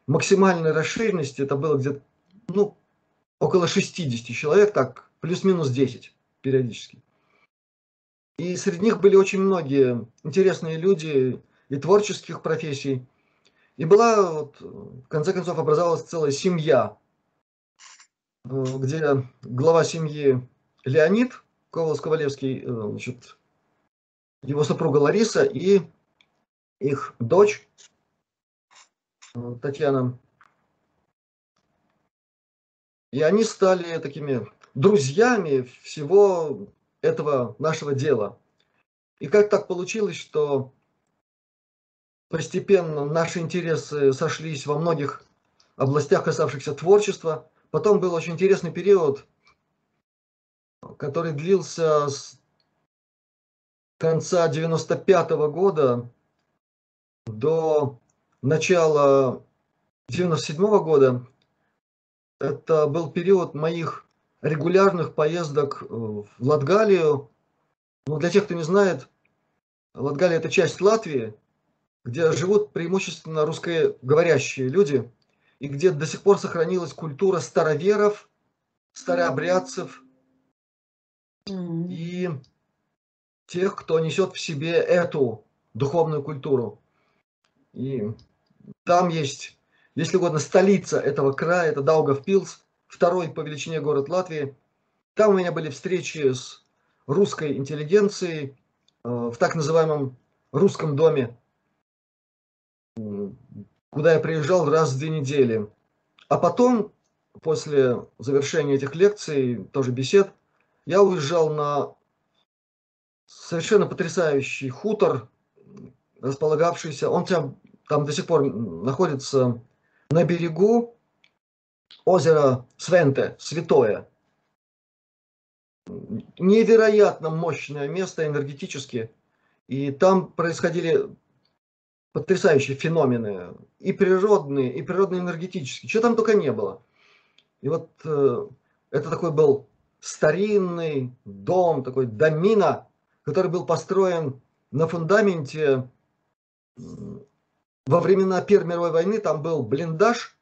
максимальной расширенности это было где-то ну, около 60 человек, так плюс-минус 10 периодически. И среди них были очень многие интересные люди и творческих профессий. И была, вот, в конце концов, образовалась целая семья где глава семьи Леонид Ковалс-Ковалевский, э, его супруга Лариса и их дочь э, Татьяна. И они стали такими друзьями всего этого нашего дела. И как так получилось, что постепенно наши интересы сошлись во многих областях, касавшихся творчества – Потом был очень интересный период, который длился с конца 95 -го года до начала 97 -го года. Это был период моих регулярных поездок в Латгалию. Ну, для тех, кто не знает, Латгалия – это часть Латвии, где живут преимущественно русскоговорящие люди – и где до сих пор сохранилась культура староверов, старообрядцев и тех, кто несет в себе эту духовную культуру. И там есть, если угодно, столица этого края, это Даугавпилс, второй по величине город Латвии. Там у меня были встречи с русской интеллигенцией э, в так называемом русском доме куда я приезжал раз в две недели. А потом, после завершения этих лекций, тоже бесед, я уезжал на совершенно потрясающий хутор, располагавшийся, он там, там до сих пор находится на берегу озера Свенте, Святое. Невероятно мощное место энергетически. И там происходили потрясающие феномены, и природные, и природно-энергетические, чего там только не было. И вот э, это такой был старинный дом, такой домина, который был построен на фундаменте во времена Первой мировой войны, там был блиндаж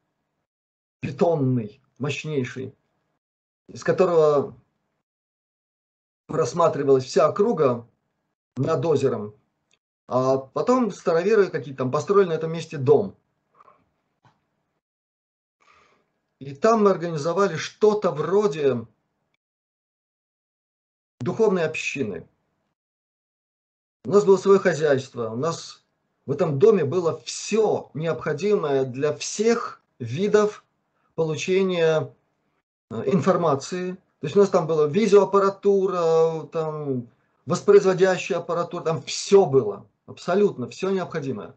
бетонный, мощнейший, из которого просматривалась вся округа над озером. А потом староверы какие-то там построили на этом месте дом. И там мы организовали что-то вроде духовной общины. У нас было свое хозяйство, у нас в этом доме было все необходимое для всех видов получения э, информации. То есть у нас там была видеоаппаратура, там воспроизводящая аппаратура, там все было, абсолютно все необходимое.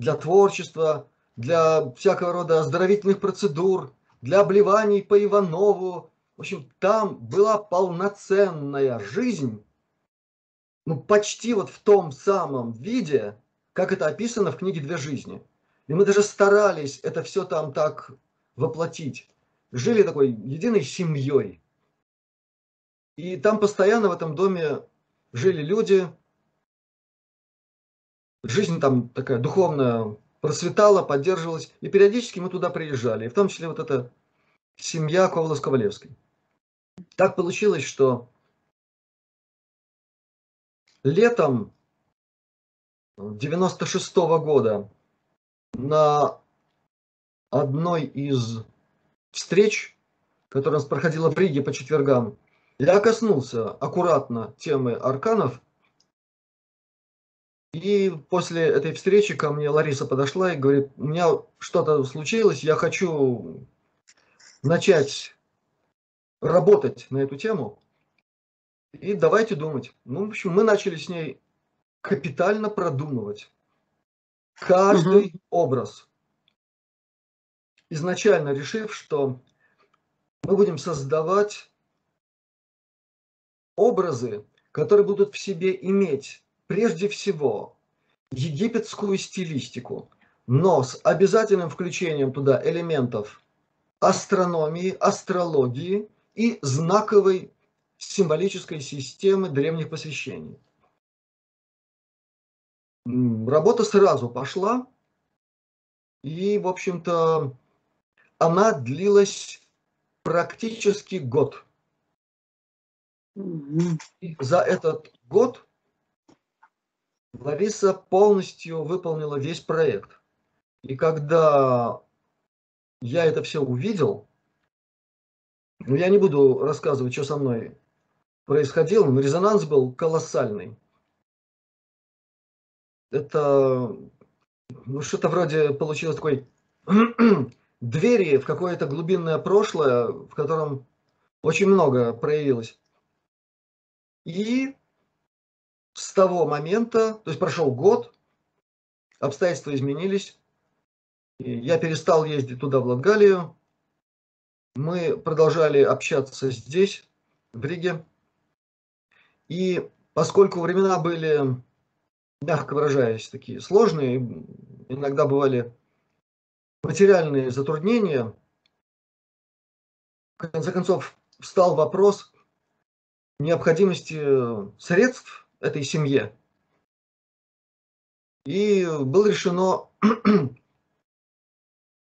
Для творчества, для всякого рода оздоровительных процедур, для обливаний по Иванову. В общем, там была полноценная жизнь, ну, почти вот в том самом виде, как это описано в книге «Две жизни». И мы даже старались это все там так воплотить. Жили такой единой семьей. И там постоянно в этом доме жили люди. Жизнь там такая духовная процветала, поддерживалась. И периодически мы туда приезжали. И в том числе вот эта семья Ковалос-Ковалевской. Так получилось, что летом 96 -го года на одной из встреч, которая у нас проходила в Риге по четвергам, я коснулся аккуратно темы арканов. И после этой встречи ко мне Лариса подошла и говорит, у меня что-то случилось, я хочу начать работать на эту тему. И давайте думать. Ну, в общем, мы начали с ней капитально продумывать каждый угу. образ. Изначально решив, что мы будем создавать образы, которые будут в себе иметь прежде всего египетскую стилистику, но с обязательным включением туда элементов астрономии, астрологии и знаковой символической системы древних посвящений. Работа сразу пошла, и, в общем-то, она длилась практически год. И за этот год Лариса полностью выполнила весь проект. И когда я это все увидел, ну, я не буду рассказывать, что со мной происходило, но резонанс был колоссальный. Это ну, что-то вроде получилось такой двери в какое-то глубинное прошлое, в котором очень много проявилось. И с того момента, то есть прошел год, обстоятельства изменились, я перестал ездить туда, в Латгалию, мы продолжали общаться здесь, в Риге, и поскольку времена были, мягко выражаясь, такие сложные, иногда бывали материальные затруднения, в конце концов встал вопрос необходимости средств этой семье. И было решено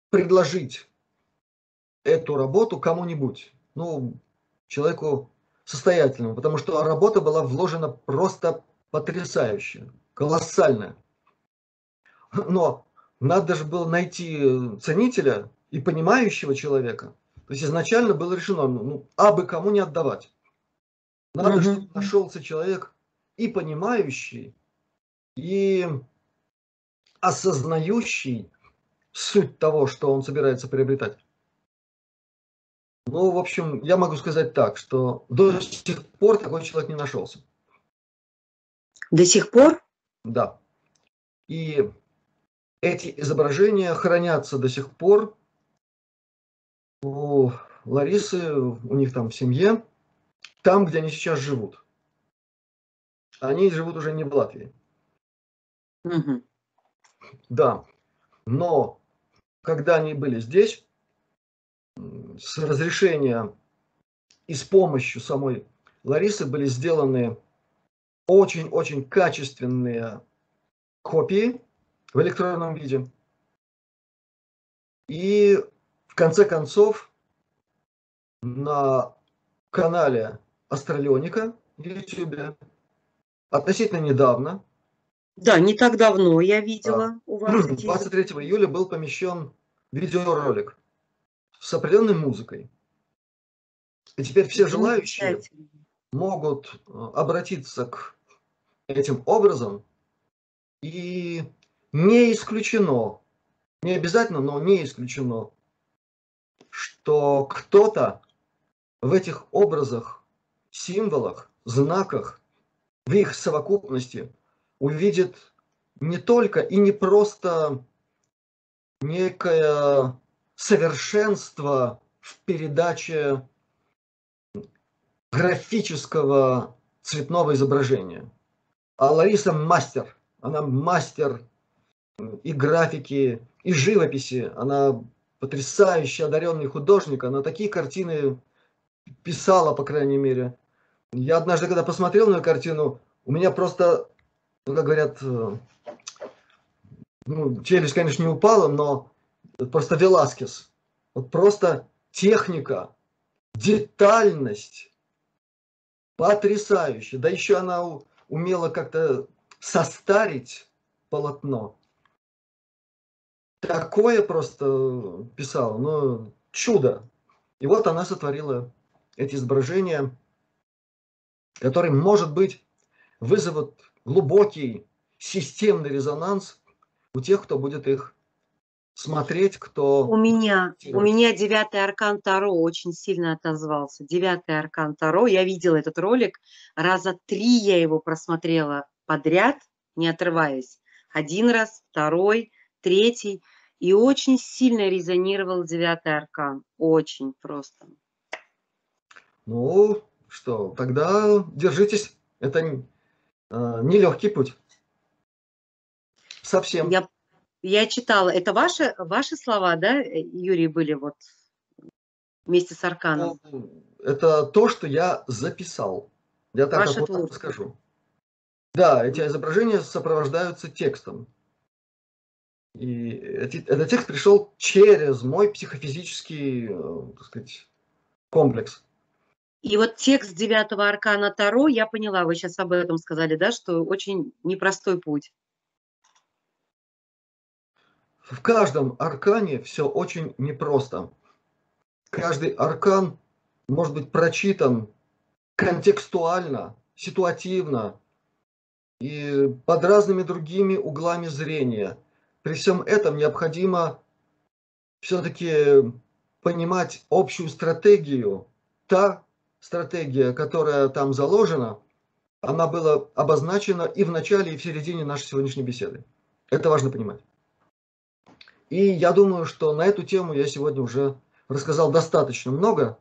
предложить эту работу кому-нибудь, ну, человеку состоятельному, потому что работа была вложена просто потрясающая, колоссальная. Но надо же было найти ценителя и понимающего человека. То есть изначально было решено, ну, ну а бы кому не отдавать. Надо, чтобы нашелся человек и понимающий, и осознающий суть того, что он собирается приобретать. Ну, в общем, я могу сказать так, что до сих пор такой человек не нашелся. До сих пор? Да. И эти изображения хранятся до сих пор у Ларисы, у них там в семье, там, где они сейчас живут. Они живут уже не в Латвии. Угу. Да. Но когда они были здесь, с разрешения и с помощью самой Ларисы были сделаны очень-очень качественные копии в электронном виде. И в конце концов на канале Астралионика в YouTube относительно недавно. Да, не так давно я видела у вас. 23 июля был помещен видеоролик с определенной музыкой. И теперь все желающие могут э, обратиться к этим образом. И не исключено, не обязательно, но не исключено, что кто-то в этих образах, символах, знаках, в их совокупности увидит не только и не просто некое совершенство в передаче графического цветного изображения. А Лариса мастер, она мастер и графики, и живописи, она потрясающий одаренный художник, она такие картины писала, по крайней мере. Я однажды, когда посмотрел на ее картину, у меня просто, ну, как говорят, э, ну, челюсть, конечно, не упала, но просто Веласкес. Вот просто техника, детальность потрясающая. Да еще она умела как-то состарить полотно. Такое просто писала, ну, чудо. И вот она сотворила эти изображения, которые, может быть, вызовут глубокий системный резонанс у тех, кто будет их смотреть, кто... У меня, у меня девятый аркан Таро очень сильно отозвался. Девятый аркан Таро, я видела этот ролик, раза три я его просмотрела подряд, не отрываясь. Один раз, второй, третий. И очень сильно резонировал девятый аркан. Очень просто. Ну, что, тогда держитесь. Это э, нелегкий путь. Совсем. Я я читала, это ваши, ваши слова, да, Юрий, были вот вместе с Арканом? Ну, это то, что я записал. Я так Ваше вот скажу. Да, эти изображения сопровождаются текстом. И этот текст пришел через мой психофизический, э, так сказать, комплекс. И вот текст девятого аркана Таро, я поняла, вы сейчас об этом сказали, да, что очень непростой путь в каждом аркане все очень непросто. Каждый аркан может быть прочитан контекстуально, ситуативно и под разными другими углами зрения. При всем этом необходимо все-таки понимать общую стратегию. Та стратегия, которая там заложена, она была обозначена и в начале, и в середине нашей сегодняшней беседы. Это важно понимать. И я думаю, что на эту тему я сегодня уже рассказал достаточно много.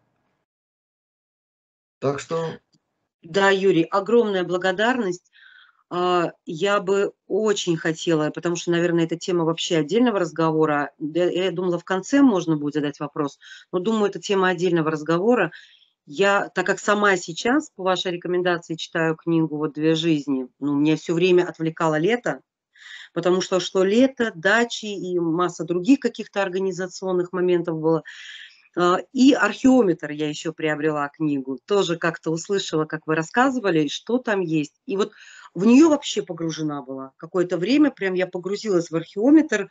Так что... Да, Юрий, огромная благодарность. А, я бы очень хотела, потому что, наверное, эта тема вообще отдельного разговора. Я думала, в конце можно будет задать вопрос, но думаю, это тема отдельного разговора. Я, так как сама сейчас по вашей рекомендации читаю книгу «Вот две жизни», ну, меня все время отвлекало лето, потому что что лето, дачи и масса других каких-то организационных моментов было. А, и археометр я еще приобрела книгу, тоже как-то услышала, как вы рассказывали, что там есть. И вот в нее вообще погружена была. Какое-то время прям я погрузилась в археометр,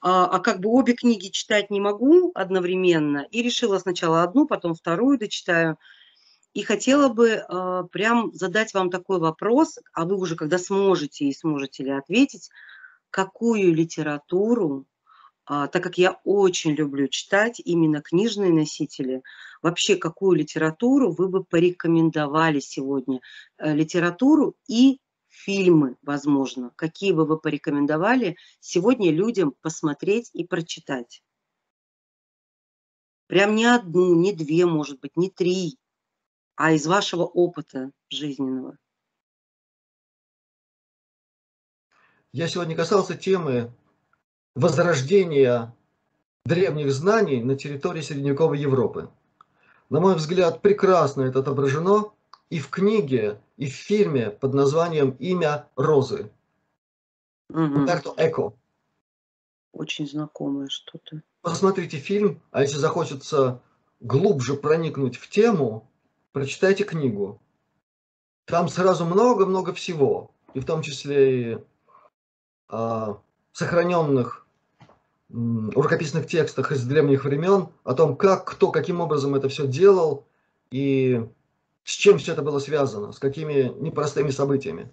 а, а как бы обе книги читать не могу одновременно. И решила сначала одну, потом вторую дочитаю. И хотела бы э, прям задать вам такой вопрос, а вы уже когда сможете и сможете ли ответить, какую литературу а, так как я очень люблю читать именно книжные носители, вообще какую литературу вы бы порекомендовали сегодня? Э, литературу и фильмы, возможно. Какие бы вы порекомендовали сегодня людям посмотреть и прочитать? Прям не одну, не две, может быть, не три, а из вашего опыта жизненного. Я сегодня касался темы возрождения древних знаний на территории средневековой Европы. На мой взгляд, прекрасно это отображено и в книге, и в фильме под названием «Имя Розы». Угу. Эко. Очень знакомое что-то. Посмотрите фильм, а если захочется глубже проникнуть в тему, прочитайте книгу. Там сразу много-много всего, и в том числе и а, сохраненных в рукописных текстах из древних времен о том, как, кто, каким образом это все делал и с чем все это было связано, с какими непростыми событиями.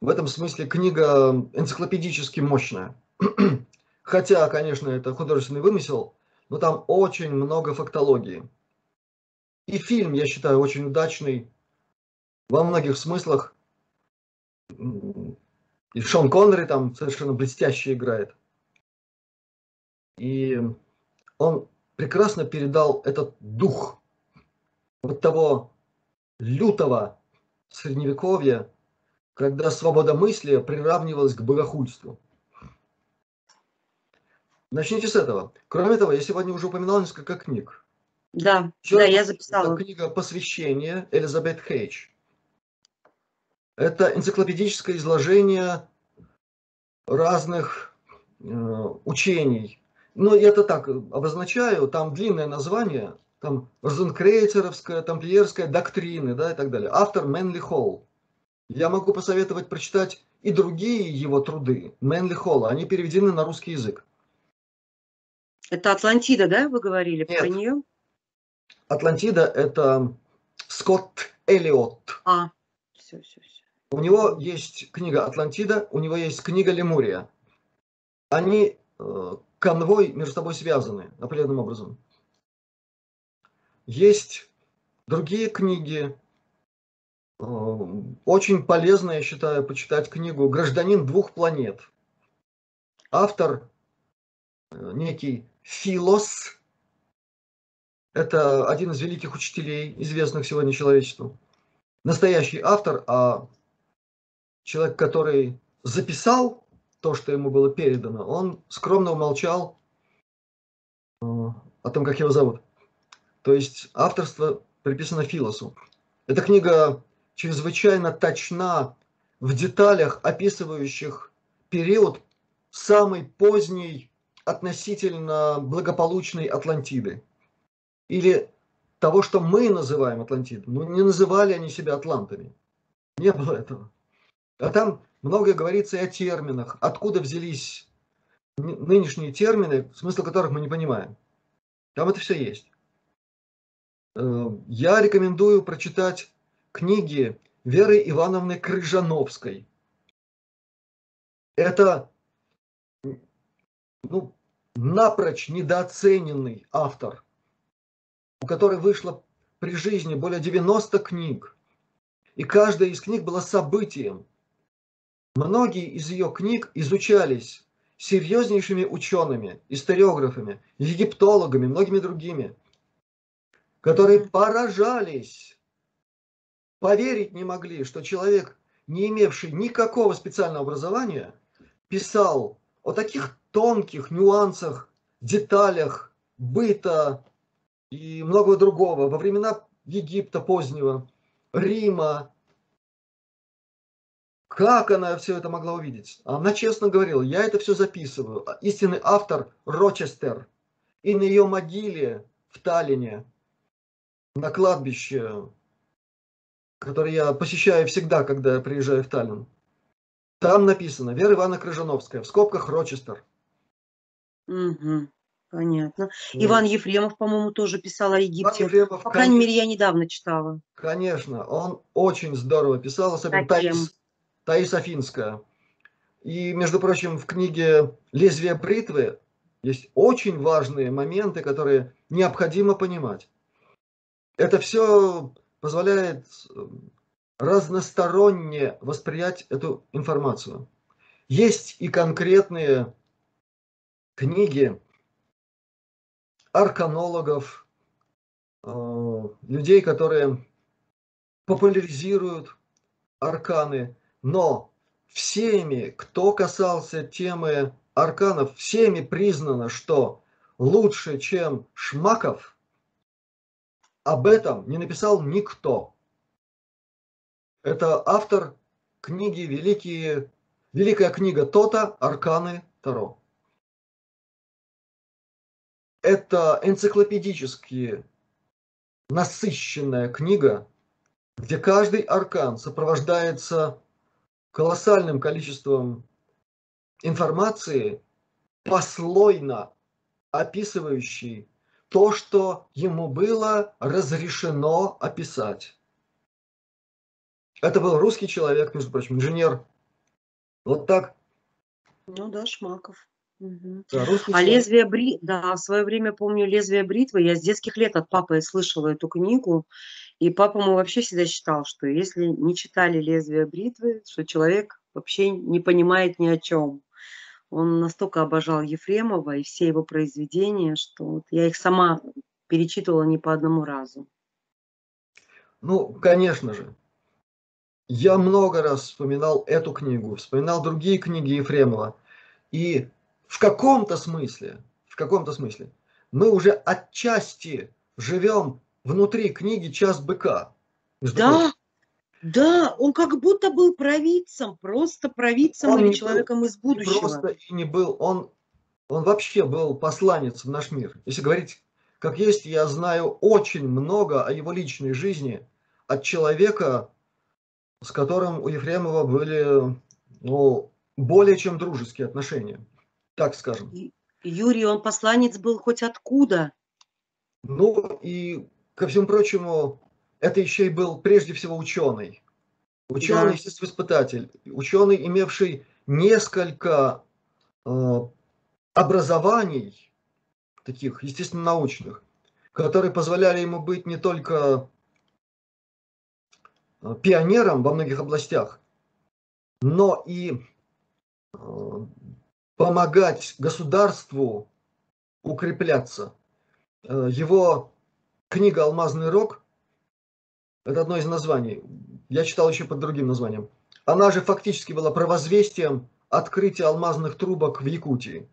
В этом смысле книга энциклопедически мощная. Хотя, конечно, это художественный вымысел, но там очень много фактологии. И фильм, я считаю, очень удачный во многих смыслах. И Шон Коннери там совершенно блестяще играет. И он прекрасно передал этот дух вот того лютого средневековья, когда свобода мысли приравнивалась к богохульству. Начните с этого. Кроме того, я сегодня уже упоминал несколько книг. Да, Еще да, я записала. Это книга «Посвящение» Элизабет Хейдж. Это энциклопедическое изложение разных э, учений. Но я это так обозначаю, там длинное название, там Розенкрейцеровская, тамплиерская доктрины, да, и так далее. Автор Мэнли Холл. Я могу посоветовать прочитать и другие его труды Мэнли Холла. Они переведены на русский язык. Это Атлантида, да, вы говорили Нет. про нее? Атлантида – это Скотт Эллиот. А, все, все, все. У него есть книга «Атлантида», у него есть книга «Лемурия». Они э, конвой между собой связаны определенным образом. Есть другие книги. Э, очень полезно, я считаю, почитать книгу «Гражданин двух планет». Автор э, некий Филос. Это один из великих учителей, известных сегодня человечеству. Настоящий автор, а человек, который записал то, что ему было передано, он скромно умолчал э, о том, как его зовут. То есть авторство приписано Филосу. Эта книга чрезвычайно точна в деталях, описывающих период самой поздней относительно благополучной Атлантиды. Или того, что мы называем Атлантидой. Ну, не называли они себя атлантами. Не было этого. А там многое говорится и о терминах, откуда взялись нынешние термины, смысл которых мы не понимаем. Там это все есть. Э, я рекомендую прочитать книги Веры Ивановны Крыжановской. Это ну, напрочь недооцененный автор, у которой вышло при жизни более 90 книг. И каждая из книг была событием, Многие из ее книг изучались серьезнейшими учеными, историографами, египтологами, многими другими, которые поражались, поверить не могли, что человек, не имевший никакого специального образования, писал о таких тонких нюансах, деталях быта и многого другого во времена Египта позднего, Рима, как она все это могла увидеть? Она честно говорила, я это все записываю. Истинный автор Рочестер. И на ее могиле в Таллине, на кладбище, которое я посещаю всегда, когда я приезжаю в Таллин, там написано Вера Ивановна Крыжановская, в скобках Рочестер. Угу, понятно. Вот. Иван Ефремов, по-моему, тоже писал о Египте. Ефремов, По крайней конечно, мере, я недавно читала. Конечно, он очень здорово писал, особенно Таис, Таис Афинская. И, между прочим, в книге «Лезвие бритвы» Есть очень важные моменты, которые необходимо понимать. Это все позволяет разносторонне восприять эту информацию. Есть и конкретные книги арканологов, э, людей, которые популяризируют арканы, но всеми, кто касался темы арканов, всеми признано, что лучше, чем Шмаков, об этом не написал никто. Это автор книги «Великие, «Великая книга Тота. Арканы Таро». Это энциклопедически насыщенная книга, где каждый аркан сопровождается колоссальным количеством информации, послойно описывающей то, что ему было разрешено описать. Это был русский человек, между прочим, инженер. Вот так. Ну да, Шмаков. Угу. Да, а лезвие бритвы, да, в свое время помню лезвие бритвы, я с детских лет от папы слышала эту книгу, и папа мой вообще всегда считал, что если не читали лезвие бритвы, что человек вообще не понимает ни о чем. Он настолько обожал Ефремова и все его произведения, что вот я их сама перечитывала не по одному разу. Ну, конечно же. Я много раз вспоминал эту книгу, вспоминал другие книги Ефремова. И в каком-то смысле, в каком-то смысле, мы уже отчасти живем внутри книги «Час быка». Да, да, он как будто был провидцем, просто провидцем он или человеком был, из будущего. Просто и не был, он, он вообще был посланец в наш мир. Если говорить как есть, я знаю очень много о его личной жизни от человека, с которым у Ефремова были ну, более чем дружеские отношения так скажем. Юрий, он посланец был хоть откуда? Ну и, ко всему прочему, это еще и был прежде всего ученый. Ученый, да. естественно-испытатель. Ученый, имевший несколько э, образований, таких, естественно, научных, которые позволяли ему быть не только э, пионером во многих областях, но и э, помогать государству укрепляться. Э, его книга «Алмазный рог» – это одно из названий. Я читал еще под другим названием. Она же фактически была провозвестием открытия алмазных трубок в Якутии.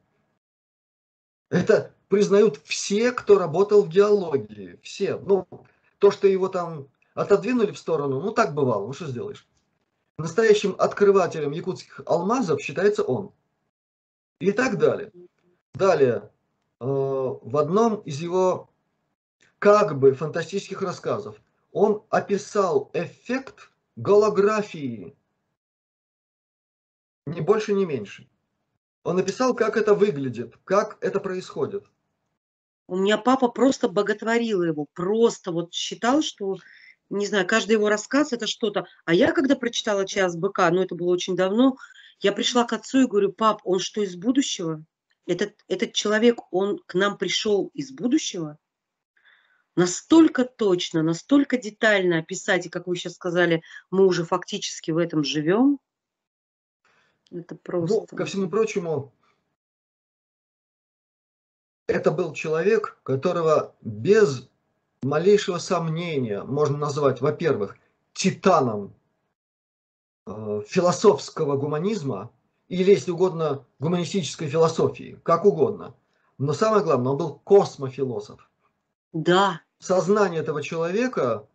Это признают все, кто работал в геологии. Все. Ну, то, что его там отодвинули в сторону, ну так бывало, ну что сделаешь. Настоящим открывателем якутских алмазов считается он – и так далее. Далее, э, в одном из его как бы фантастических рассказов он описал эффект голографии. Ни больше, ни меньше. Он описал, как это выглядит, как это происходит. У меня папа просто боготворил его, просто вот считал, что, не знаю, каждый его рассказ это что-то. А я, когда прочитала «Час быка», ну это было очень давно, я пришла к отцу и говорю, пап, он что, из будущего? Этот, этот человек, он к нам пришел из будущего? Настолько точно, настолько детально описать, и как вы сейчас сказали, мы уже фактически в этом живем. Это просто... Ну, ко всему прочему, это был человек, которого без малейшего сомнения можно назвать, во-первых, титаном Э, философского гуманизма, или, если угодно, гуманистической философии, как угодно. Но самое главное, он был космофилософ. Да. Сознание этого человека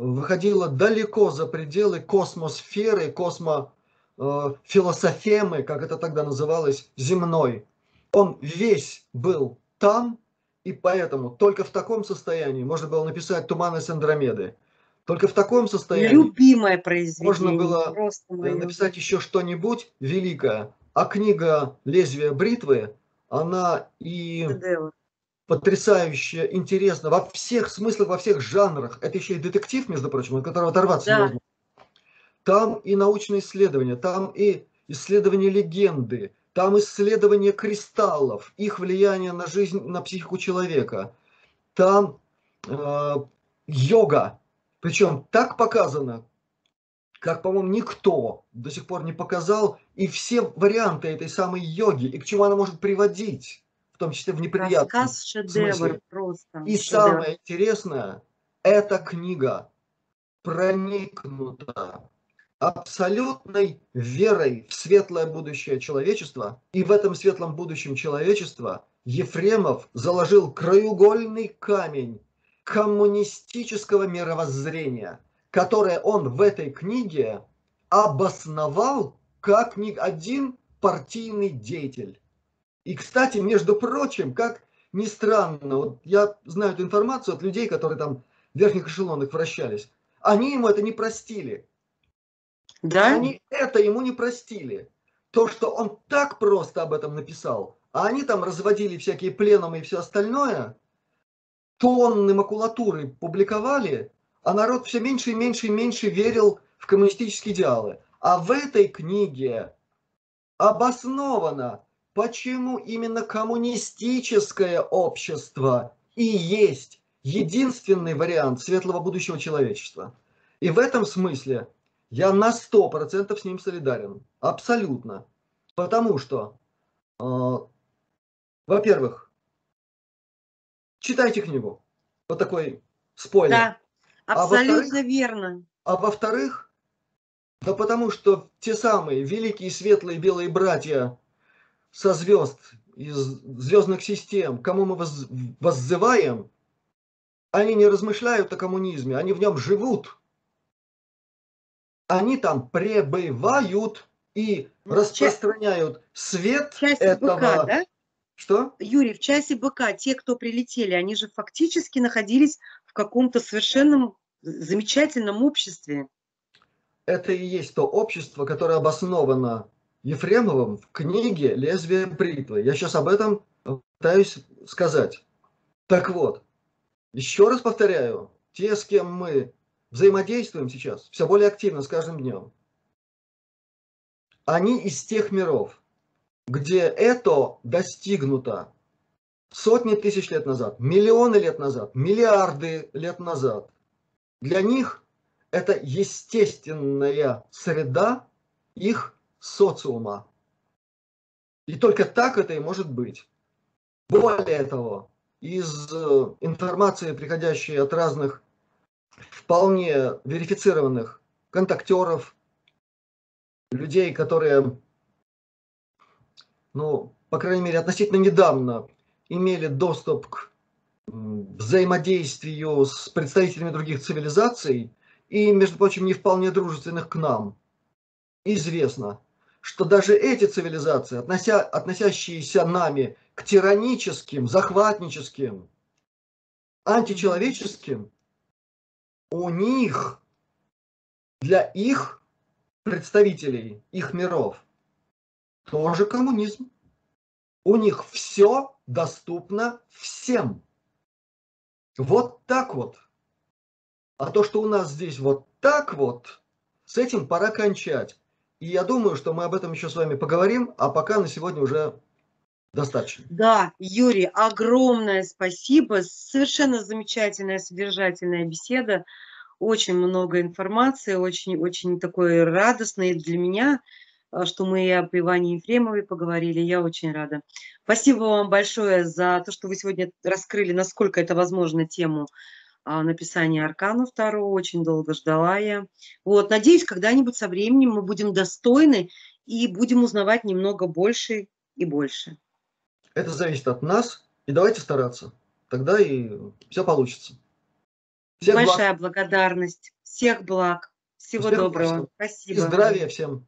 выходило далеко за пределы космосферы, космофилософемы, э, как это тогда называлось, земной. Он весь был там, и поэтому только в таком состоянии можно было написать «Туманы с Андромеды». Только в таком состоянии Любимое произведение. можно было написать еще что-нибудь великое. А книга «Лезвие бритвы», она и потрясающе интересна во всех смыслах, во всех жанрах. Это еще и детектив, между прочим, от которого оторваться да. можно. Там и научные исследования, там и исследования легенды, там исследование кристаллов, их влияние на жизнь, на психику человека, там э, йога, причем так показано, как, по-моему, никто до сих пор не показал, и все варианты этой самой йоги, и к чему она может приводить, в том числе в неприятном Рассказ шедевр смысле. просто. И шедевр. самое интересное, эта книга проникнута абсолютной верой в светлое будущее человечества, и в этом светлом будущем человечества Ефремов заложил краеугольный камень коммунистического мировоззрения, которое он в этой книге обосновал как ни один партийный деятель. И, кстати, между прочим, как ни странно, вот я знаю эту информацию от людей, которые там в верхних эшелонах вращались, они ему это не простили. Да? Они это ему не простили. То, что он так просто об этом написал, а они там разводили всякие пленумы и все остальное, тонны макулатуры публиковали, а народ все меньше и меньше и меньше верил в коммунистические идеалы. А в этой книге обосновано, почему именно коммунистическое общество и есть единственный вариант светлого будущего человечества. И в этом смысле я на 100% с ним солидарен. Абсолютно. Потому что, э, во-первых, читайте книгу. Вот такой спойлер. Да, А абсолютно во-вторых- верно. А во-вторых, да потому что те самые великие светлые белые братья со звезд, из звездных систем, кому мы воз- воззываем, они не размышляют о коммунизме, они в нем живут. Они там пребывают и Ну, распространяют свет В части этого... БК, да? Что? Юрий, в часе БК те, кто прилетели, они же фактически находились в каком-то совершенном замечательном обществе. Это и есть то общество, которое обосновано Ефремовым в книге «Лезвие бритвы». Я сейчас об этом пытаюсь сказать. Так вот, еще раз повторяю, те, с кем мы взаимодействуем сейчас, все более активно с каждым днем, они из тех миров, где это достигнуто сотни тысяч лет назад, миллионы лет назад, миллиарды лет назад. Для них это естественная среда их социума. И только так это и может быть. Более того, из э, информации, приходящей от разных вполне верифицированных контактеров, людей, которые, ну, по крайней мере, относительно недавно имели доступ к взаимодействию с представителями других цивилизаций и, между прочим, не вполне дружественных к нам, известно, что даже эти цивилизации, относя, относящиеся нами к тираническим, захватническим, античеловеческим, у них, для их представителей, их миров, тоже коммунизм. У них все доступно всем. Вот так вот. А то, что у нас здесь вот так вот, с этим пора кончать. И я думаю, что мы об этом еще с вами поговорим, а пока на сегодня уже достаточно. Да, Юрий, огромное спасибо. Совершенно замечательная, содержательная беседа. Очень много информации, очень-очень такой радостной для меня, а, что мы и об Иване Ефремовой поговорили. Я очень рада. Спасибо вам большое за то, что вы сегодня раскрыли, насколько это возможно, тему написания Аркана второго. Очень долго ждала я. Вот, надеюсь, когда-нибудь со временем мы будем достойны и будем узнавать немного больше и больше. Это зависит от нас, и давайте стараться. Тогда и все получится. Всех благ. Большая благодарность. Всех благ. Всего Успехов доброго. Спасибо. И здравия всем.